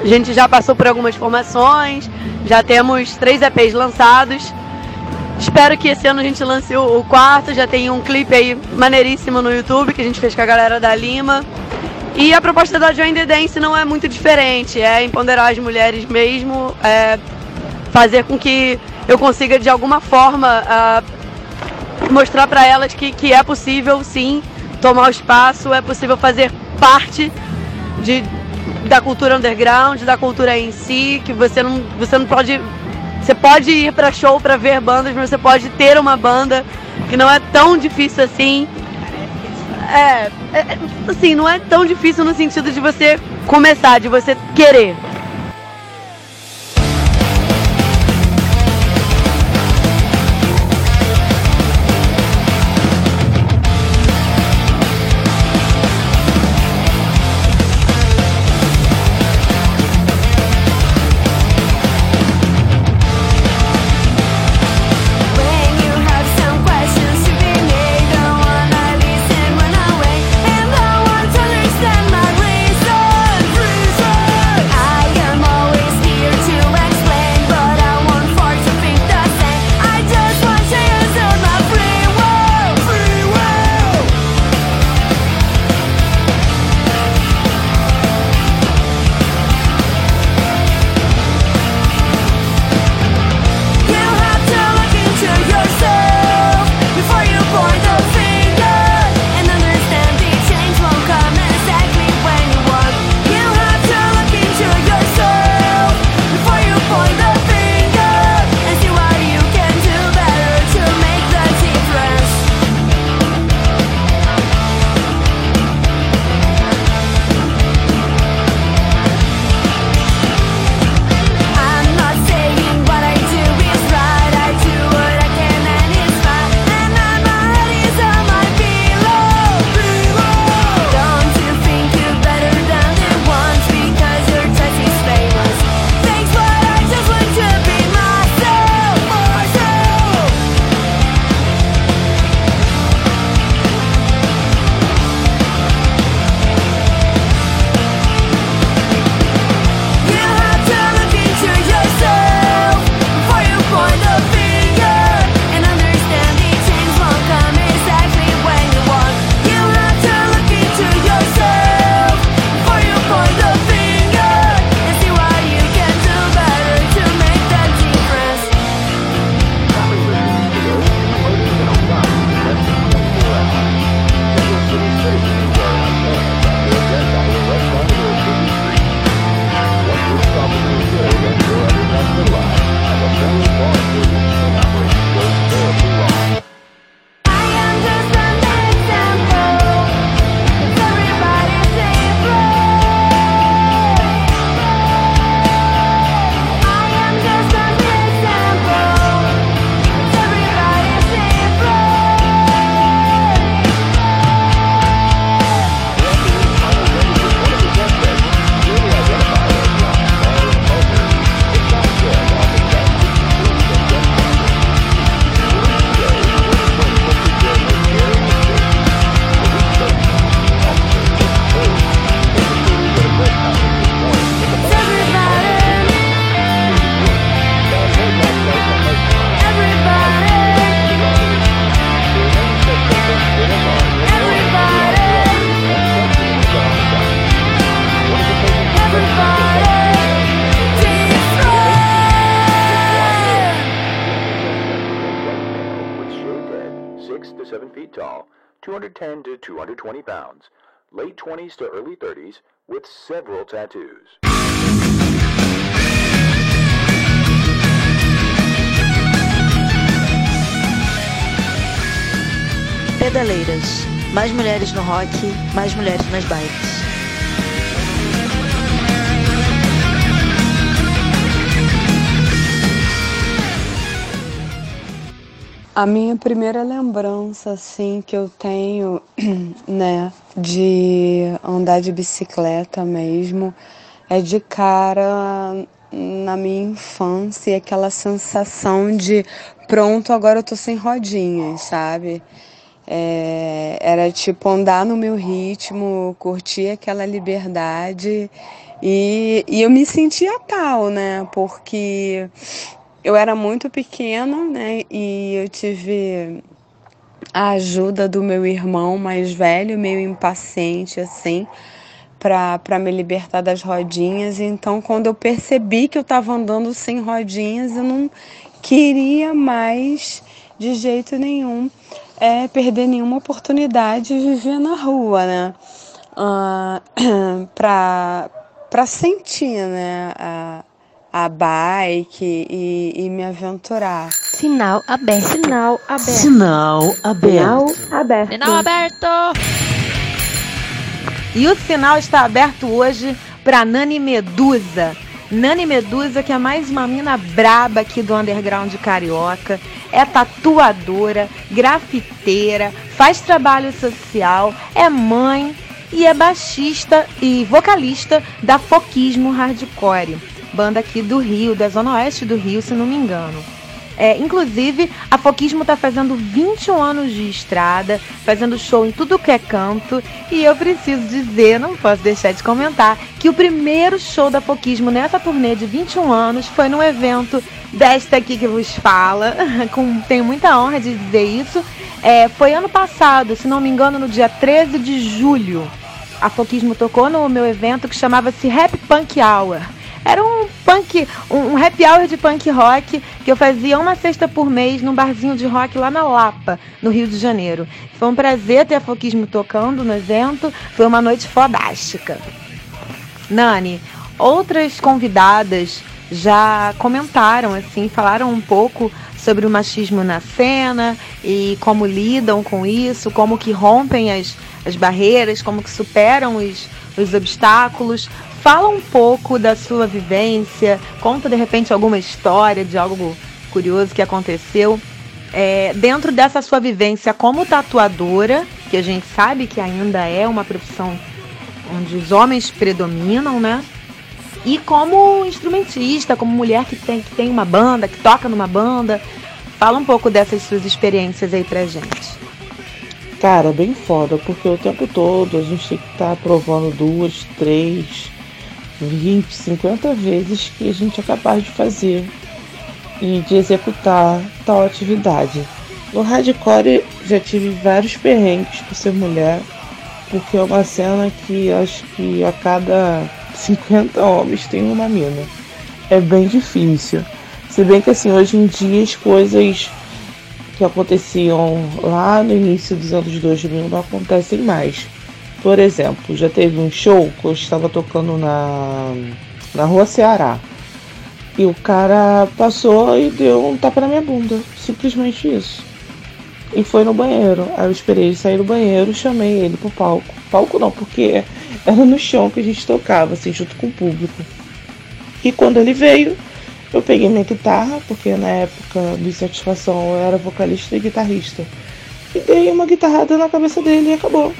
A gente já passou por algumas formações, já temos três EPs lançados. Espero que esse ano a gente lance o, quarto, já tem um clipe aí maneiríssimo no YouTube que a gente fez com a galera da Lima. E a proposta da Join the Dance não é muito diferente, é empoderar as mulheres mesmo, é fazer com que eu consiga de alguma forma uh, mostrar para elas que, que é possível sim tomar o espaço, é possível fazer parte de, da cultura underground, da cultura em si, que você não, você não pode. Você pode ir para show para ver bandas, mas você pode ter uma banda que não é tão difícil assim. É, é, assim, não é tão difícil no sentido de você começar, de você querer. To early 30s with several tattoos. Pedaleiras. Mais mulheres no rock, mais mulheres nas bikes. A minha primeira lembrança, assim, que eu tenho, né, de andar de bicicleta mesmo, é de cara na minha infância, aquela sensação de pronto, agora eu tô sem rodinhas, sabe? É, era tipo andar no meu ritmo, curtir aquela liberdade e, e eu me sentia tal, né? Porque eu era muito pequena, né? E eu tive a ajuda do meu irmão mais velho, meio impaciente assim, para me libertar das rodinhas. Então, quando eu percebi que eu estava andando sem rodinhas, eu não queria mais de jeito nenhum é, perder nenhuma oportunidade de viver na rua, né? Uh, para sentir, né? A bike e, e me aventurar. Sinal aberto. Sinal aberto. Sinal aberto. Sinal aberto. Sinal aberto. E o sinal está aberto hoje para Nani Medusa. Nani Medusa, que é mais uma mina braba aqui do underground carioca, é tatuadora, grafiteira, faz trabalho social, é mãe e é baixista e vocalista da Foquismo Hardcore, banda aqui do Rio, da zona oeste do Rio, se não me engano. É, inclusive, a Foquismo está fazendo 21 anos de estrada, fazendo show em tudo que é canto. E eu preciso dizer, não posso deixar de comentar, que o primeiro show da Foquismo nessa turnê de 21 anos foi num evento desta aqui que vos fala. Com, tenho muita honra de dizer isso. É, foi ano passado, se não me engano, no dia 13 de julho. A Foquismo tocou no meu evento que chamava-se Rap Punk Hour. Era um punk, um, happy hour de punk rock que eu fazia uma sexta por mês num barzinho de rock lá na Lapa, no Rio de Janeiro. Foi um prazer ter a Foquismo tocando no evento, foi uma noite fodástica. Nani, outras convidadas já comentaram assim, falaram um pouco sobre o machismo na cena e como lidam com isso, como que rompem as, as barreiras, como que superam os, os obstáculos. Fala um pouco da sua vivência, conta de repente alguma história de algo curioso que aconteceu. É, dentro dessa sua vivência como tatuadora, que a gente sabe que ainda é uma profissão onde os homens predominam, né? E como instrumentista, como mulher que tem, que tem uma banda, que toca numa banda. Fala um pouco dessas suas experiências aí pra gente. Cara, bem foda, porque o tempo todo a gente tem que estar tá provando duas, três, 20, 50 vezes que a gente é capaz de fazer e de executar tal atividade. No hardcore já tive vários perrengues por ser mulher, porque é uma cena que acho que a cada 50 homens tem uma mina. É bem difícil. Se bem que assim, hoje em dia as coisas que aconteciam lá no início dos anos 2000 não acontecem mais. Por exemplo, já teve um show que eu estava tocando na, na rua Ceará. E o cara passou e deu um tapa na minha bunda. Simplesmente isso. E foi no banheiro. Aí eu esperei ele sair do banheiro, chamei ele pro palco. Palco não, porque era no chão que a gente tocava, assim, junto com o público. E quando ele veio, eu peguei minha guitarra, porque na época do Satisfação eu era vocalista e guitarrista. E dei uma guitarrada na cabeça dele e acabou.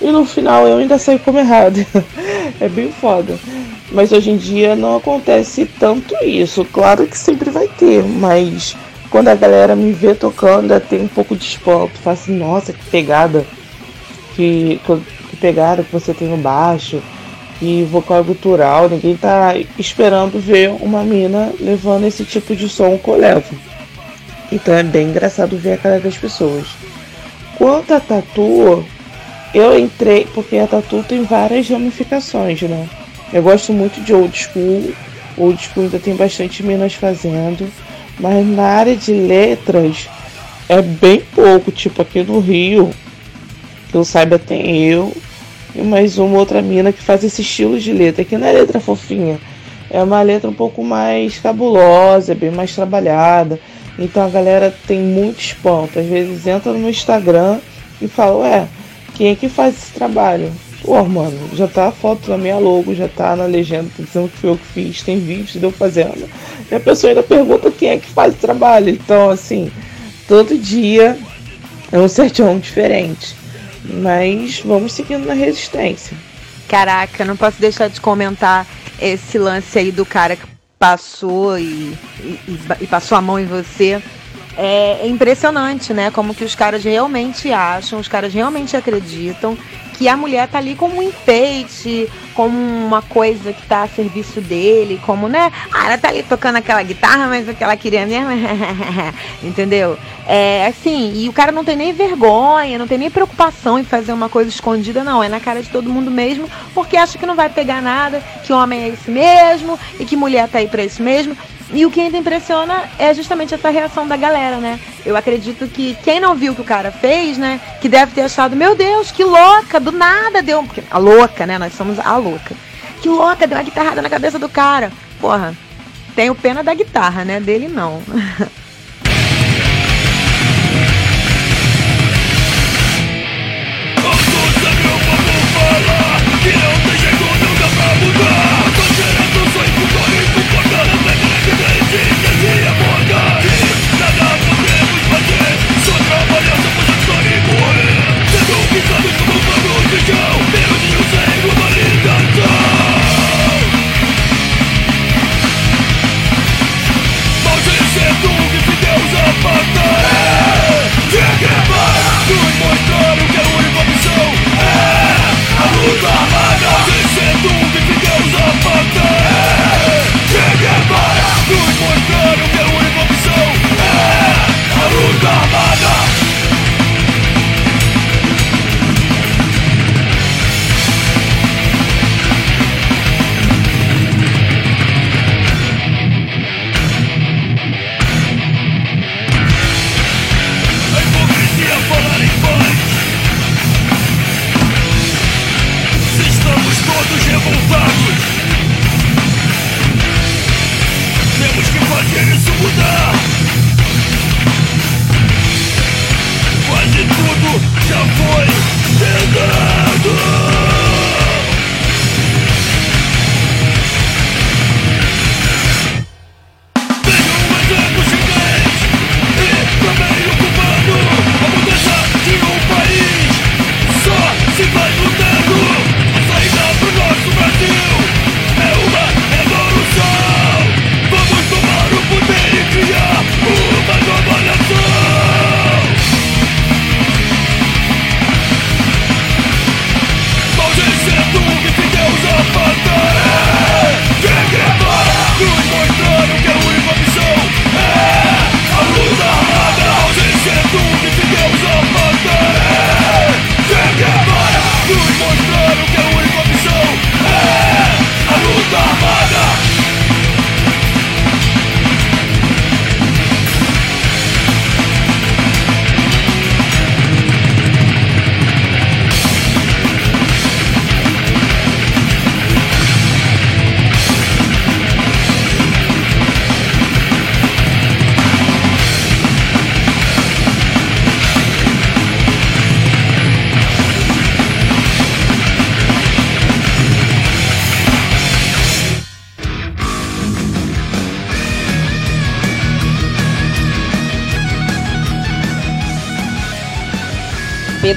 E no final eu ainda saí como errado. é bem foda. Mas hoje em dia não acontece tanto isso. Claro que sempre vai ter, mas quando a galera me vê tocando, tem um pouco de espanto. Fala assim, nossa, que pegada. Que, que pegada que você tem no baixo. E vocal gutural. Ninguém tá esperando ver uma mina levando esse tipo de som que eu levo. Então é bem engraçado ver a cara das pessoas. Quanto a tatu, eu entrei porque a tatu tem várias ramificações, né? Eu gosto muito de old school. Old school ainda tem bastante minas fazendo. Mas na área de letras é bem pouco. Tipo aqui no Rio, que eu saiba, tem eu e mais uma outra mina que faz esse estilo de letra. Que não é letra fofinha. É uma letra um pouco mais cabulosa, bem mais trabalhada. Então a galera tem muito espanto. Às vezes entra no Instagram e fala, ué, quem é que faz esse trabalho? Pô, mano, já tá a foto na minha logo, já tá na legenda dizendo que foi eu que fiz, tem vídeo de eu fazendo. E a pessoa ainda pergunta quem é que faz o trabalho. Então, assim, todo dia é um 7 diferente. Mas vamos seguindo na resistência. Caraca, não posso deixar de comentar esse lance aí do cara que passou e, e, e passou a mão em você. É, é impressionante, né? Como que os caras realmente acham, os caras realmente acreditam que a mulher tá ali como um enfeite, como uma coisa que tá a serviço dele, como, né? Ah, ela tá ali tocando aquela guitarra, mas o que ela queria mesmo, entendeu? É assim, e o cara não tem nem vergonha, não tem nem preocupação em fazer uma coisa escondida, não. É na cara de todo mundo mesmo, porque acha que não vai pegar nada, que homem é esse mesmo, e que mulher tá aí pra isso mesmo. E o que ainda impressiona é justamente essa reação da galera, né? Eu acredito que quem não viu o que o cara fez, né? Que deve ter achado, meu Deus, que louca, do nada deu. Porque a louca, né? Nós somos a louca. Que louca, deu uma guitarrada na cabeça do cara. Porra, tenho pena da guitarra, né? Dele não. Que não tem jeito nunca pra mudar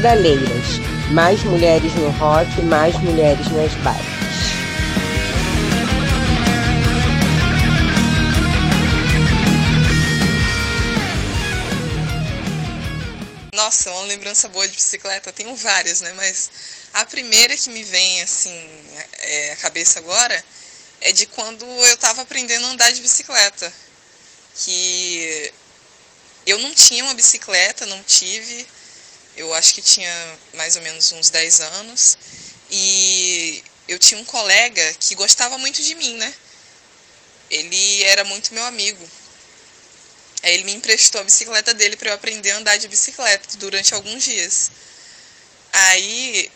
Pedaleiras. Mais mulheres no rock, mais mulheres nas bikes. Nossa, uma lembrança boa de bicicleta, tenho várias, né? Mas a primeira que me vem assim é, à cabeça agora é de quando eu estava aprendendo a andar de bicicleta. Que eu não tinha uma bicicleta, não tive. Eu acho que tinha mais ou menos uns 10 anos. E eu tinha um colega que gostava muito de mim, né? Ele era muito meu amigo. Aí ele me emprestou a bicicleta dele para eu aprender a andar de bicicleta durante alguns dias. Aí,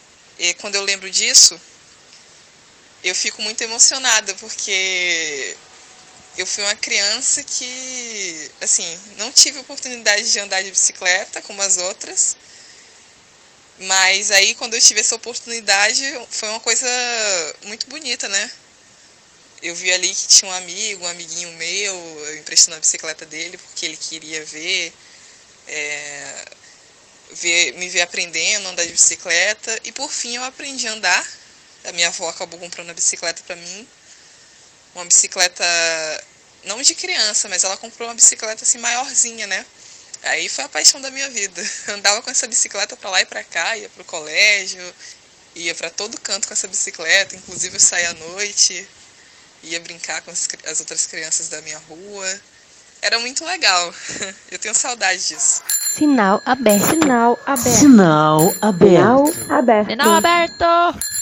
quando eu lembro disso, eu fico muito emocionada porque eu fui uma criança que, assim, não tive oportunidade de andar de bicicleta como as outras. Mas aí quando eu tive essa oportunidade, foi uma coisa muito bonita, né? Eu vi ali que tinha um amigo, um amiguinho meu, eu emprestando a bicicleta dele porque ele queria ver. é, ver, me ver aprendendo a andar de bicicleta. E por fim eu aprendi a andar. A minha avó acabou comprando a bicicleta para mim. Uma bicicleta, não de criança, mas ela comprou uma bicicleta assim maiorzinha, né? Aí foi a paixão da minha vida. Andava com essa bicicleta para lá e para cá, ia pro colégio, ia para todo canto com essa bicicleta, inclusive eu saía à noite, ia brincar com as, as outras crianças da minha rua. Era muito legal. Eu tenho saudade disso. Sinal aberto. Sinal aberto. Sinal aberto. Sinal aberto. Sinal aberto.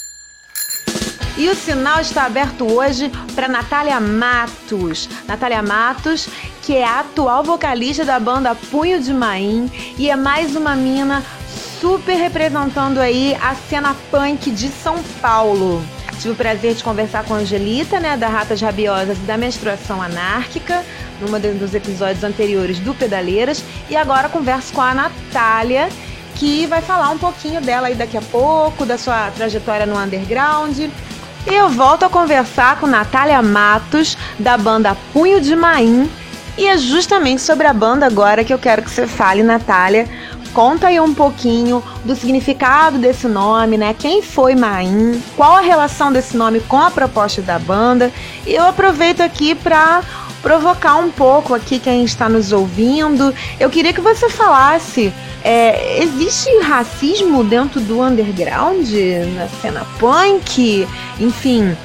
E o sinal está aberto hoje para Natália Matos. Natália Matos, que é a atual vocalista da banda Punho de Maim e é mais uma mina super representando aí a cena punk de São Paulo. Tive o prazer de conversar com a Angelita, né, da Ratas Rabiosas e da Menstruação Anárquica, numa dos episódios anteriores do Pedaleiras, e agora converso com a Natália, que vai falar um pouquinho dela aí daqui a pouco, da sua trajetória no underground. E eu volto a conversar com Natália Matos, da banda Punho de Maim, e é justamente sobre a banda agora que eu quero que você fale, Natália. Conta aí um pouquinho do significado desse nome, né? Quem foi Maim? Qual a relação desse nome com a proposta da banda? E eu aproveito aqui para provocar um pouco aqui quem está nos ouvindo. Eu queria que você falasse: é, existe racismo dentro do underground, na cena punk? Enfim,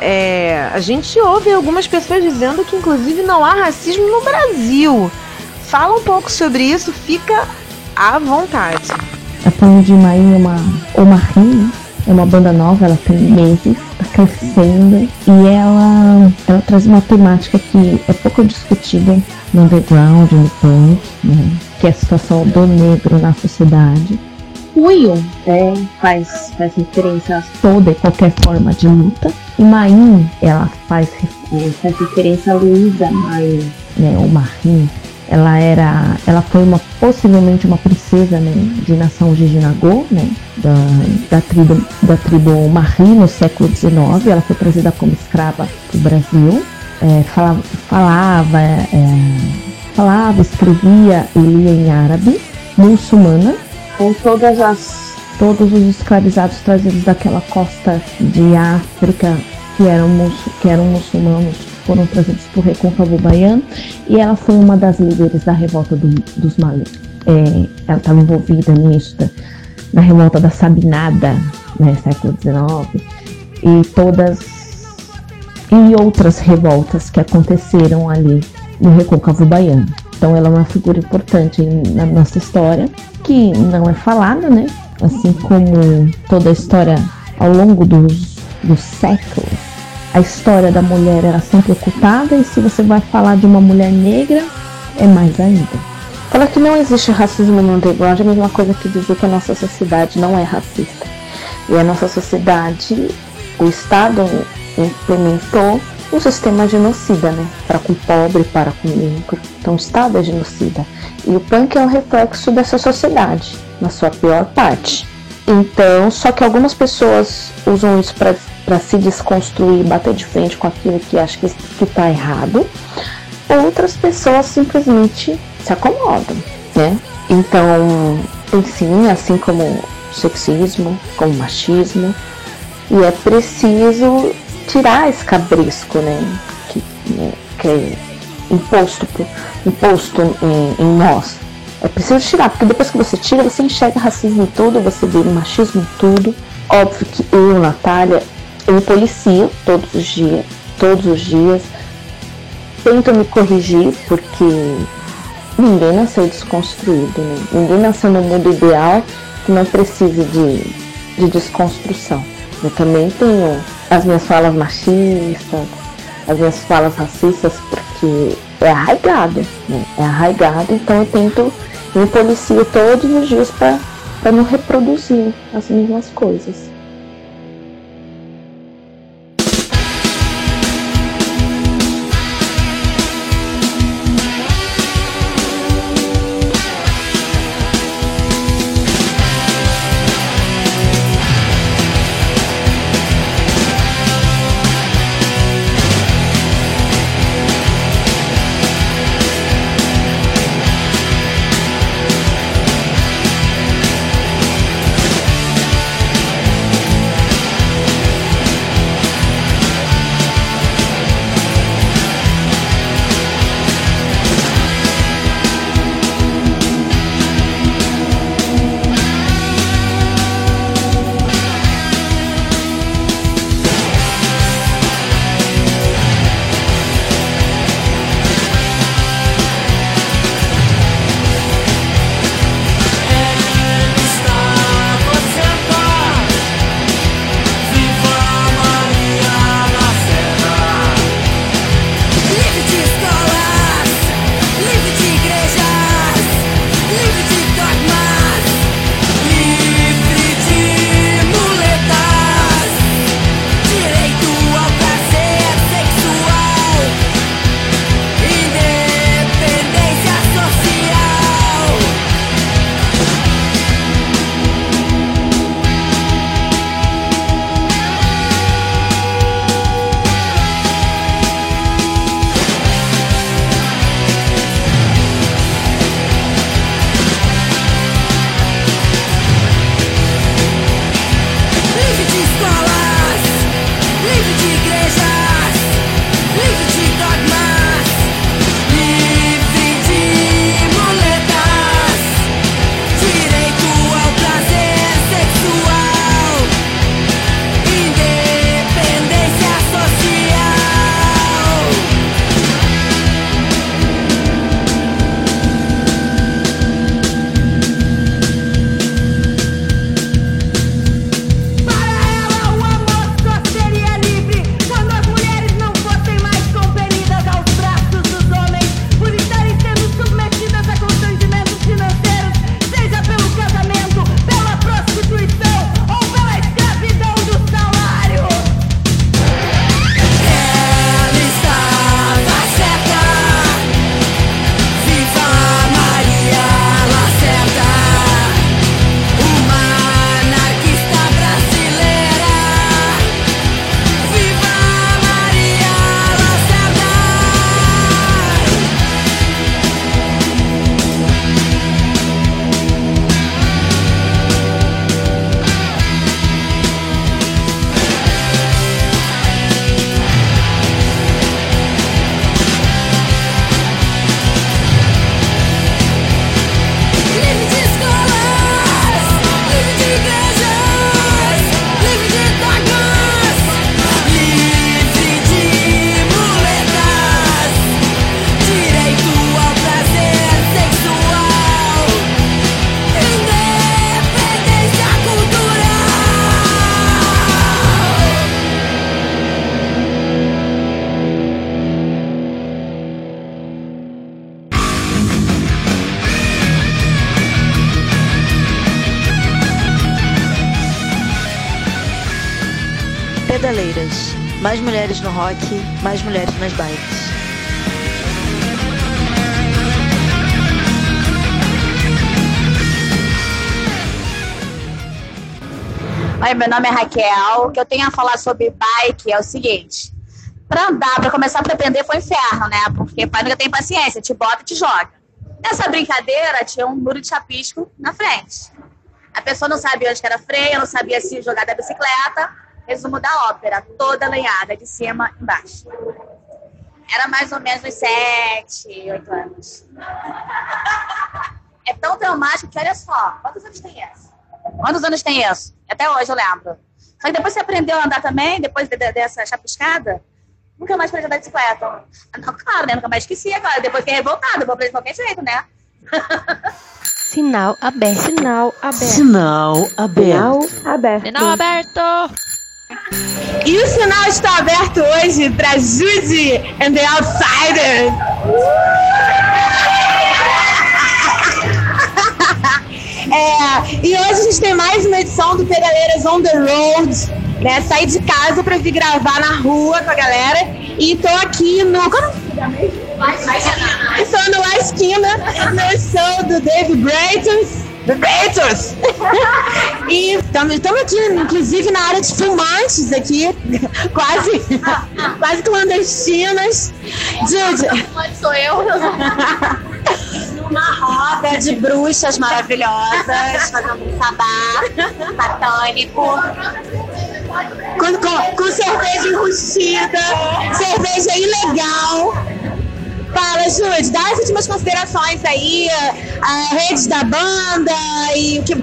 é, a gente ouve algumas pessoas dizendo que, inclusive, não há racismo no Brasil. Fala um pouco sobre isso, fica à vontade. A Punho de Maim é uma, uma rim, é uma banda nova, ela tem meses, está crescendo e ela, ela traz uma temática que é pouco discutida no underground, no punk, né? que é a situação do negro na sociedade. Punho é, faz, faz referência a toda e qualquer forma de luta. E Maim, ela faz, faz referência a Luísa Maim, né, ou Marim. Ela era, ela foi uma possivelmente uma princesa né, de nação Jijinagô, né, da, da tribo da tribo Mahi no século XIX. Ela foi trazida como escrava para o Brasil. É, falava, falava, é, falava, escrevia e lia em árabe, muçulmana, com todas as todos os escravizados trazidos daquela costa de África que eram, que eram muçulmanos foram trazidos por Recôncavo Baiano e ela foi uma das líderes da revolta do, dos Malês. É, ela estava envolvida nisso, na revolta da Sabinada, né, século XIX, e todas e outras revoltas que aconteceram ali no Recôncavo Baiano. Então ela é uma figura importante na nossa história, que não é falada, né? Assim como toda a história ao longo dos, dos séculos, a história da mulher era sempre ocultada, e se você vai falar de uma mulher negra, é mais ainda. Falar que não existe racismo no underground é a mesma coisa que dizer que a nossa sociedade não é racista. E a nossa sociedade, o Estado implementou um sistema genocida, né? Para com o pobre, para com o negro. Então o Estado é genocida. E o punk é um reflexo dessa sociedade, na sua pior parte. Então, só que algumas pessoas usam isso para se desconstruir, bater de frente com aquilo que acha que está errado. Outras pessoas simplesmente se acomodam, né? Então, tem sim, assim como sexismo, como machismo, e é preciso tirar esse cabrisco, né? Que, né, que é imposto, imposto em, em, nós. É preciso tirar, porque depois que você tira, você enxerga racismo em tudo, você vê machismo em tudo. Óbvio que eu, Natália, eu me policio todos os dias, todos os dias. Tento me corrigir, porque ninguém nasceu desconstruído, né? Ninguém nasceu no mundo ideal que não precise de, de desconstrução. Eu também tenho as minhas falas machistas, as minhas falas racistas, porque é arraigado, né? É arraigado, então eu tento, me policio todos os dias para não reproduzir as mesmas coisas. Mais mulheres no rock, mais mulheres nas bikes. Oi, meu nome é Raquel. O que eu tenho a falar sobre bike é o seguinte: pra andar, pra começar a aprender foi um inferno, né? Porque pai nunca tem paciência, te bota e te joga. Nessa brincadeira tinha um muro de chapisco na frente. A pessoa não sabia onde era freio, não sabia se jogar da bicicleta. Resumo da ópera, toda lenhada, de cima embaixo. Era mais ou menos uns sete, oito anos. É tão traumático que olha só, quantos anos tem essa? Quantos anos tem isso? Até hoje eu lembro. Só que depois você aprendeu a andar também, depois de, de, dessa chapiscada, nunca mais aprendi a andar de bicicleta. Não, claro, né? Nunca mais esqueci agora. Depois fiquei revoltada, vou aprender de qualquer jeito, né? Sinal aberto. Sinal aberto. Sinal aberto. Sinal aberto. Sinal aberto. E o sinal está aberto hoje para Judy and the Outsiders. É, e hoje a gente tem mais uma edição do Pedaleiras on the Road. Né? Saí de casa para vir gravar na rua com a galera. E tô aqui no. Como... Estou no La Esquina, no show do Dave Braytons. Braytons! e estamos aqui, inclusive, na área de filmantes aqui, quase, quase clandestinas. Jude. Sou eu. Numa roda de bruxas maravilhosas, fazendo um sabá satânico. Com, com, com cerveja enrustida, cerveja ilegal. Fala, Júlio, dá as últimas considerações aí, a redes da banda e o que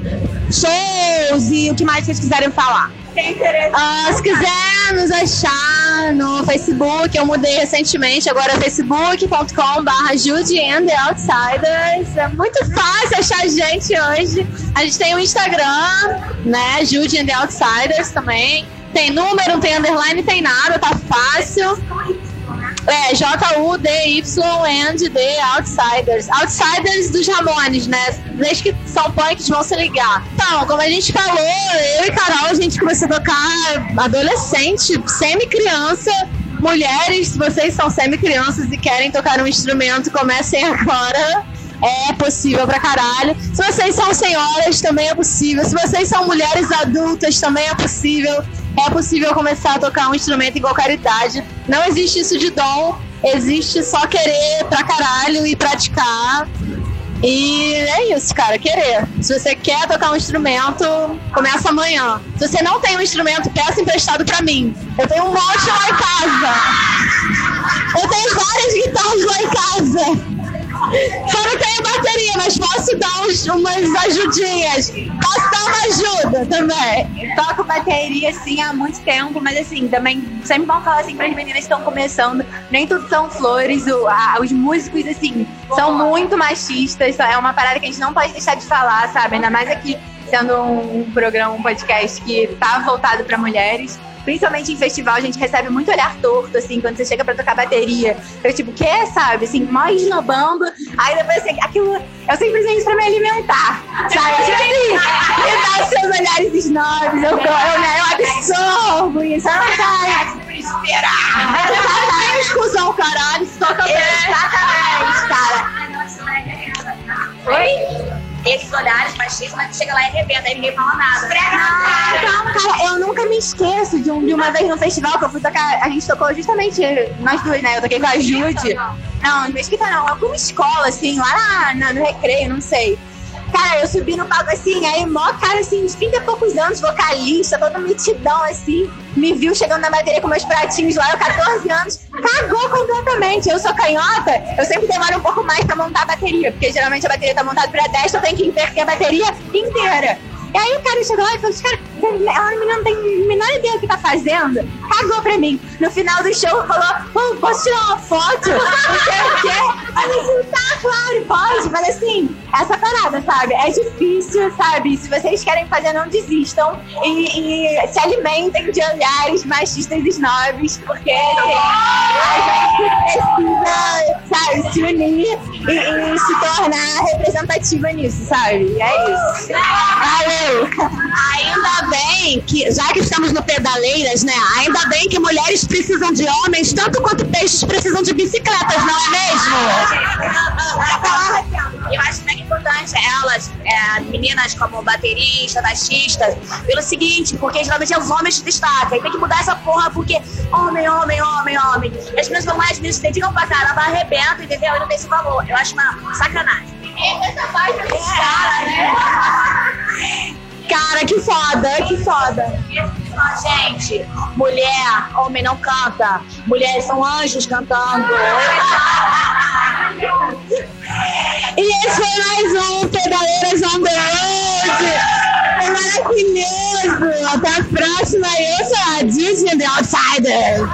shows e o que mais vocês quiserem falar. Uh, se quiser nos achar no Facebook, eu mudei recentemente, agora é facebook.com.br Judy and the Outsiders. É muito fácil achar a gente hoje. A gente tem o Instagram, né? Judy and the Outsiders também. Tem número, não tem underline, tem nada, tá fácil. É, J-U-D-Y and Outsiders. Outsiders dos Ramones, né? Desde que são punks vão se ligar. Então, como a gente falou, eu e Carol, a gente começou a tocar adolescente, semi-criança. Mulheres, se vocês são semi-crianças e querem tocar um instrumento, comecem agora. É possível pra caralho. Se vocês são senhoras, também é possível. Se vocês são mulheres adultas, também é possível. É possível começar a tocar um instrumento em qualquer idade. Não existe isso de dom, existe só querer pra caralho e praticar. E é isso, cara, querer. Se você quer tocar um instrumento, começa amanhã. Se você não tem um instrumento, peça emprestado pra mim. Eu tenho um monte lá em casa. Eu tenho várias guitarras lá em casa. Só não tenho bateria, mas posso dar uns, umas ajudinhas. Posso dar uma ajuda também. Toco bateria, assim, há muito tempo, mas assim, também sempre vão falar assim para as meninas que estão começando, nem tudo são flores, o, a, os músicos, assim, são muito machistas, é uma parada que a gente não pode deixar de falar, sabe? Ainda mais aqui sendo um, um programa, um podcast que tá voltado para mulheres principalmente em festival, a gente recebe muito olhar torto, assim, quando você chega pra tocar bateria. Eu, tipo, quer, sabe? Assim, mó esnobando. Aí depois, assim, aquilo, eu simplesmente pra me alimentar, sabe? Tipo assim, me dá seus olhares snobs, eu, eu, né, eu absorvo isso. Ai, esperar. Exatamente, cuzão, caralho, se toca bem. Exatamente, cara. Oi? esses olhares machistas, mas chega lá e arrebenta, aí ninguém fala nada. Não, cara, eu nunca me esqueço de, um, de uma vez no festival que eu fui tocar, a gente tocou justamente nós duas, né? Eu toquei com a Jude. Não, mesquita não, alguma escola, assim, lá na, no recreio, não sei. Cara, eu subi no palco assim, aí mó cara assim, de 30 e poucos anos, vocalista, toda mitidão assim, me viu chegando na bateria com meus pratinhos lá, eu 14 anos, cagou completamente. Eu sou canhota, eu sempre demoro um pouco mais pra montar a bateria, porque geralmente a bateria tá montada pra destra, eu tenho que inverter a bateria inteira. E aí o cara chegou lá e falou, cara, a menina não tem a menor ideia do que tá fazendo. Cagou pra mim. No final do show falou, posso tirar uma foto? Não sei o quê. Mas tá, claro, pode. Mas assim, essa parada, sabe? É difícil, sabe? Se vocês querem fazer, não desistam. E, e se alimentem de olhares machistas e snobs, porque a gente precisa, sabe, se unir e, e se tornar representativa nisso, sabe? É isso. Valeu! Ainda bem que, já que estamos no Pedaleiras, né? Ainda bem que mulheres precisam de homens tanto quanto peixes precisam de bicicletas, não é mesmo? Eu acho mega importante elas, é, meninas como baterista, baixista, pelo seguinte, porque geralmente é os homens que destacam. E tem que mudar essa porra, porque homem, homem, homem, homem. E as meninas vão mais, se dedicam pra caramba, arrebentam, entendeu? E não tem esse valor. Eu acho uma sacanagem. Essa parte é cara, né? Cara, que foda, que foda. Gente, mulher, homem não canta. Mulheres são anjos cantando. E esse foi mais um Pedaleiras on the Road. Maravilhoso. Até a próxima. Eu sou a Disney The Outsider.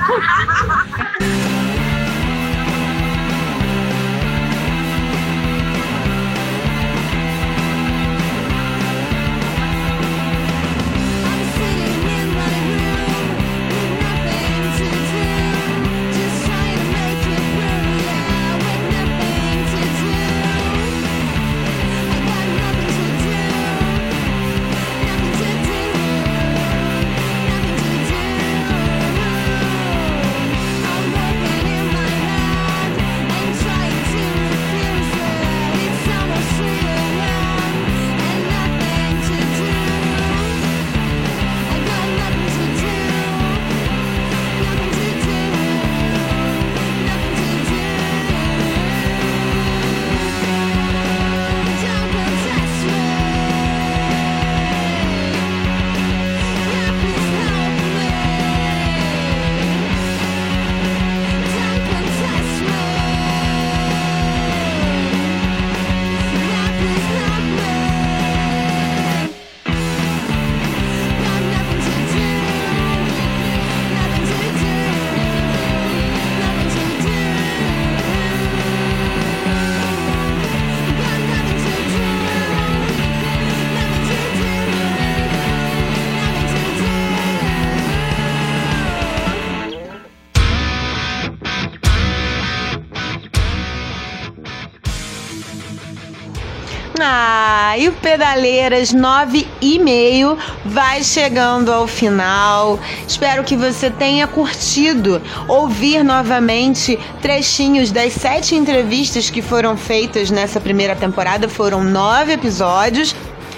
E o Pedaleiras 9 e meio vai chegando ao final. Espero que você tenha curtido ouvir novamente trechinhos das sete entrevistas que foram feitas nessa primeira temporada. Foram nove episódios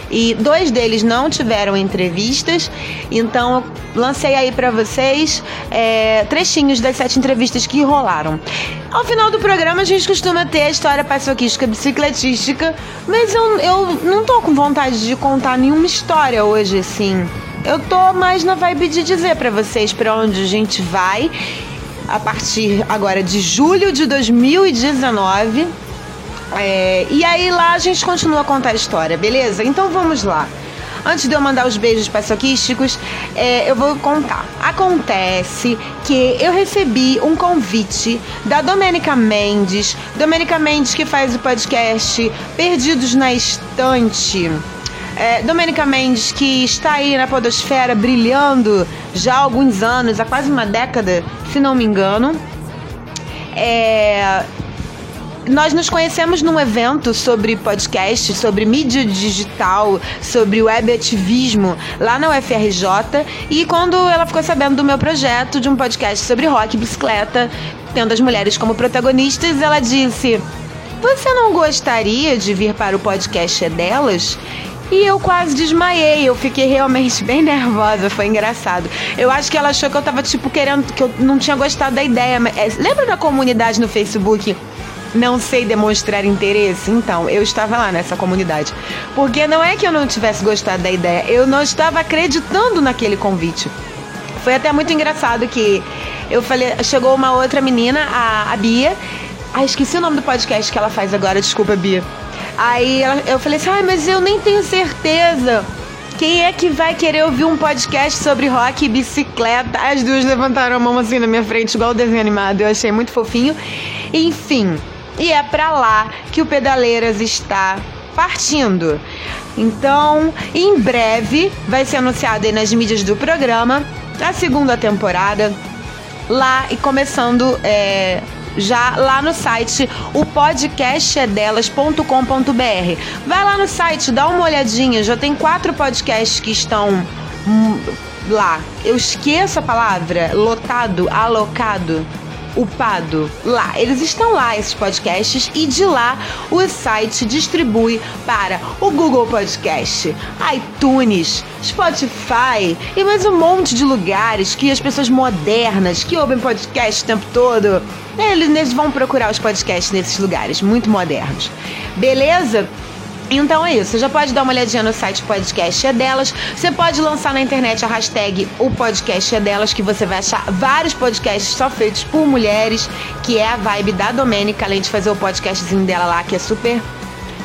e dois deles não tiveram entrevistas, então lancei aí para vocês é, trechinhos das sete entrevistas que rolaram. Ao final do programa a gente costuma ter a história paçoquística bicicletística, mas eu, eu não tô com vontade de contar nenhuma história hoje, assim. Eu tô mais na vibe de dizer para vocês para onde a gente vai a partir agora de julho de 2019. É, e aí lá a gente continua a contar a história, beleza? Então vamos lá. Antes de eu mandar os beijos paçoquísticos, é, eu vou contar. Acontece que eu recebi um convite da Domênica Mendes. Domênica Mendes que faz o podcast Perdidos na Estante. É, Domênica Mendes, que está aí na Podosfera brilhando já há alguns anos, há quase uma década, se não me engano. É, nós nos conhecemos num evento sobre podcast, sobre mídia digital, sobre web ativismo lá na UFRJ. E quando ela ficou sabendo do meu projeto de um podcast sobre rock e bicicleta, tendo as mulheres como protagonistas, ela disse: Você não gostaria de vir para o podcast delas? E eu quase desmaiei, eu fiquei realmente bem nervosa, foi engraçado. Eu acho que ela achou que eu tava, tipo, querendo, que eu não tinha gostado da ideia. Lembra da comunidade no Facebook não sei demonstrar interesse? Então, eu estava lá nessa comunidade. Porque não é que eu não tivesse gostado da ideia, eu não estava acreditando naquele convite. Foi até muito engraçado que eu falei, chegou uma outra menina, a, a Bia. Ah, esqueci o nome do podcast que ela faz agora, desculpa, Bia. Aí ela, eu falei assim, ah, mas eu nem tenho certeza. Quem é que vai querer ouvir um podcast sobre rock e bicicleta? As duas levantaram a mão assim na minha frente, igual o desenho animado. Eu achei muito fofinho. Enfim, e é para lá que o Pedaleiras está partindo. Então, em breve vai ser anunciado aí nas mídias do programa a segunda temporada lá e começando é, já lá no site o podcastedelas.com.br. Vai lá no site, dá uma olhadinha, já tem quatro podcasts que estão hum, lá. Eu esqueço a palavra, lotado, alocado upado lá. Eles estão lá, esses podcasts, e de lá o site distribui para o Google Podcast, iTunes, Spotify e mais um monte de lugares que as pessoas modernas que ouvem podcast o tempo todo, eles, eles vão procurar os podcasts nesses lugares muito modernos. Beleza? Então é isso, você já pode dar uma olhadinha no site Podcast é Delas. Você pode lançar na internet a hashtag O Podcast é Delas, que você vai achar vários podcasts só feitos por mulheres, que é a vibe da Domênica, além de fazer o podcastzinho dela lá, que é super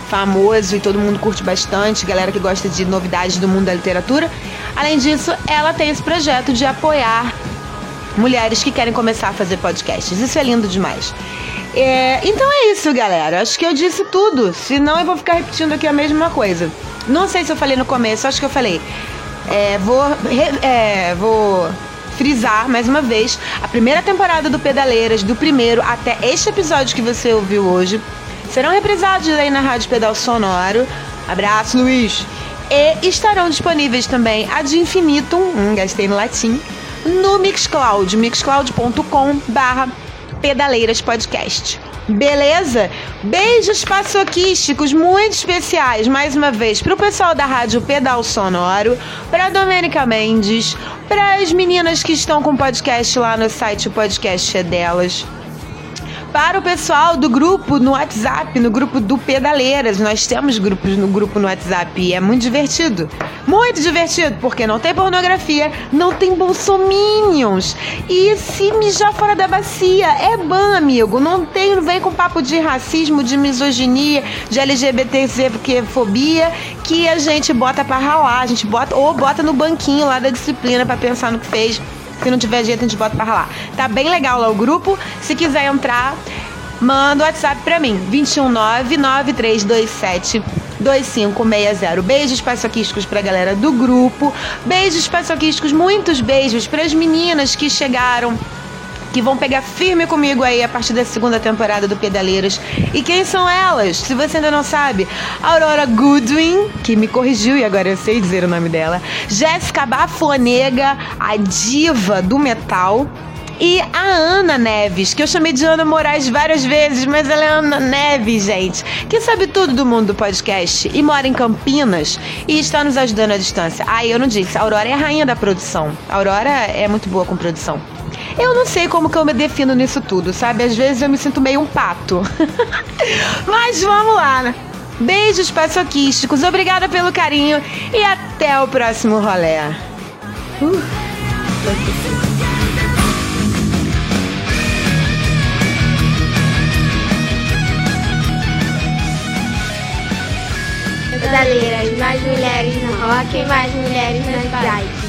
famoso e todo mundo curte bastante, galera que gosta de novidades do mundo da literatura. Além disso, ela tem esse projeto de apoiar mulheres que querem começar a fazer podcasts. Isso é lindo demais. É, então é isso, galera. Acho que eu disse tudo. Senão eu vou ficar repetindo aqui a mesma coisa. Não sei se eu falei no começo, acho que eu falei. É, vou, é, vou frisar mais uma vez a primeira temporada do Pedaleiras, do primeiro até este episódio que você ouviu hoje, serão reprisados aí na Rádio Pedal Sonoro. Abraço, Luiz! E estarão disponíveis também a de infinitum, hum, gastei no latim, no Mixcloud, mixcloud.com barra Pedaleiras Podcast. Beleza? Beijos paçoquísticos muito especiais, mais uma vez, para o pessoal da Rádio Pedal Sonoro, para Domênica Mendes, para as meninas que estão com podcast lá no site O Podcast é Delas para o pessoal do grupo no WhatsApp, no grupo do Pedaleiras. Nós temos grupos no grupo no WhatsApp e é muito divertido. Muito divertido, porque não tem pornografia, não tem bolsominions. E se mijar fora da bacia é ban, amigo. Não tem, não vem com papo de racismo, de misoginia, de LGBTC, porque fobia, que a gente bota para ralar, a gente bota ou bota no banquinho lá da disciplina para pensar no que fez se não tiver jeito, a gente bota pra ralar. Tá bem legal lá o grupo. Se quiser entrar, manda o WhatsApp pra mim. 2199327 2560. Beijos paçoquísticos pra galera do grupo. Beijos paçoquísticos, muitos beijos pras meninas que chegaram que vão pegar firme comigo aí a partir da segunda temporada do Pedaleiras. E quem são elas? Se você ainda não sabe, Aurora Goodwin, que me corrigiu e agora eu sei dizer o nome dela, Jéssica Bafonega, a diva do metal. E a Ana Neves, que eu chamei de Ana Moraes várias vezes, mas ela é Ana Neves, gente, que sabe tudo do mundo do podcast e mora em Campinas e está nos ajudando à distância. Ah, eu não disse, a Aurora é a rainha da produção. A Aurora é muito boa com produção. Eu não sei como que eu me defino nisso tudo, sabe? Às vezes eu me sinto meio um pato. Mas vamos lá? Beijos paçoquísticos, obrigada pelo carinho e até o próximo rolê. Uh. Mais mulheres no rock, mais mulheres nas bikes.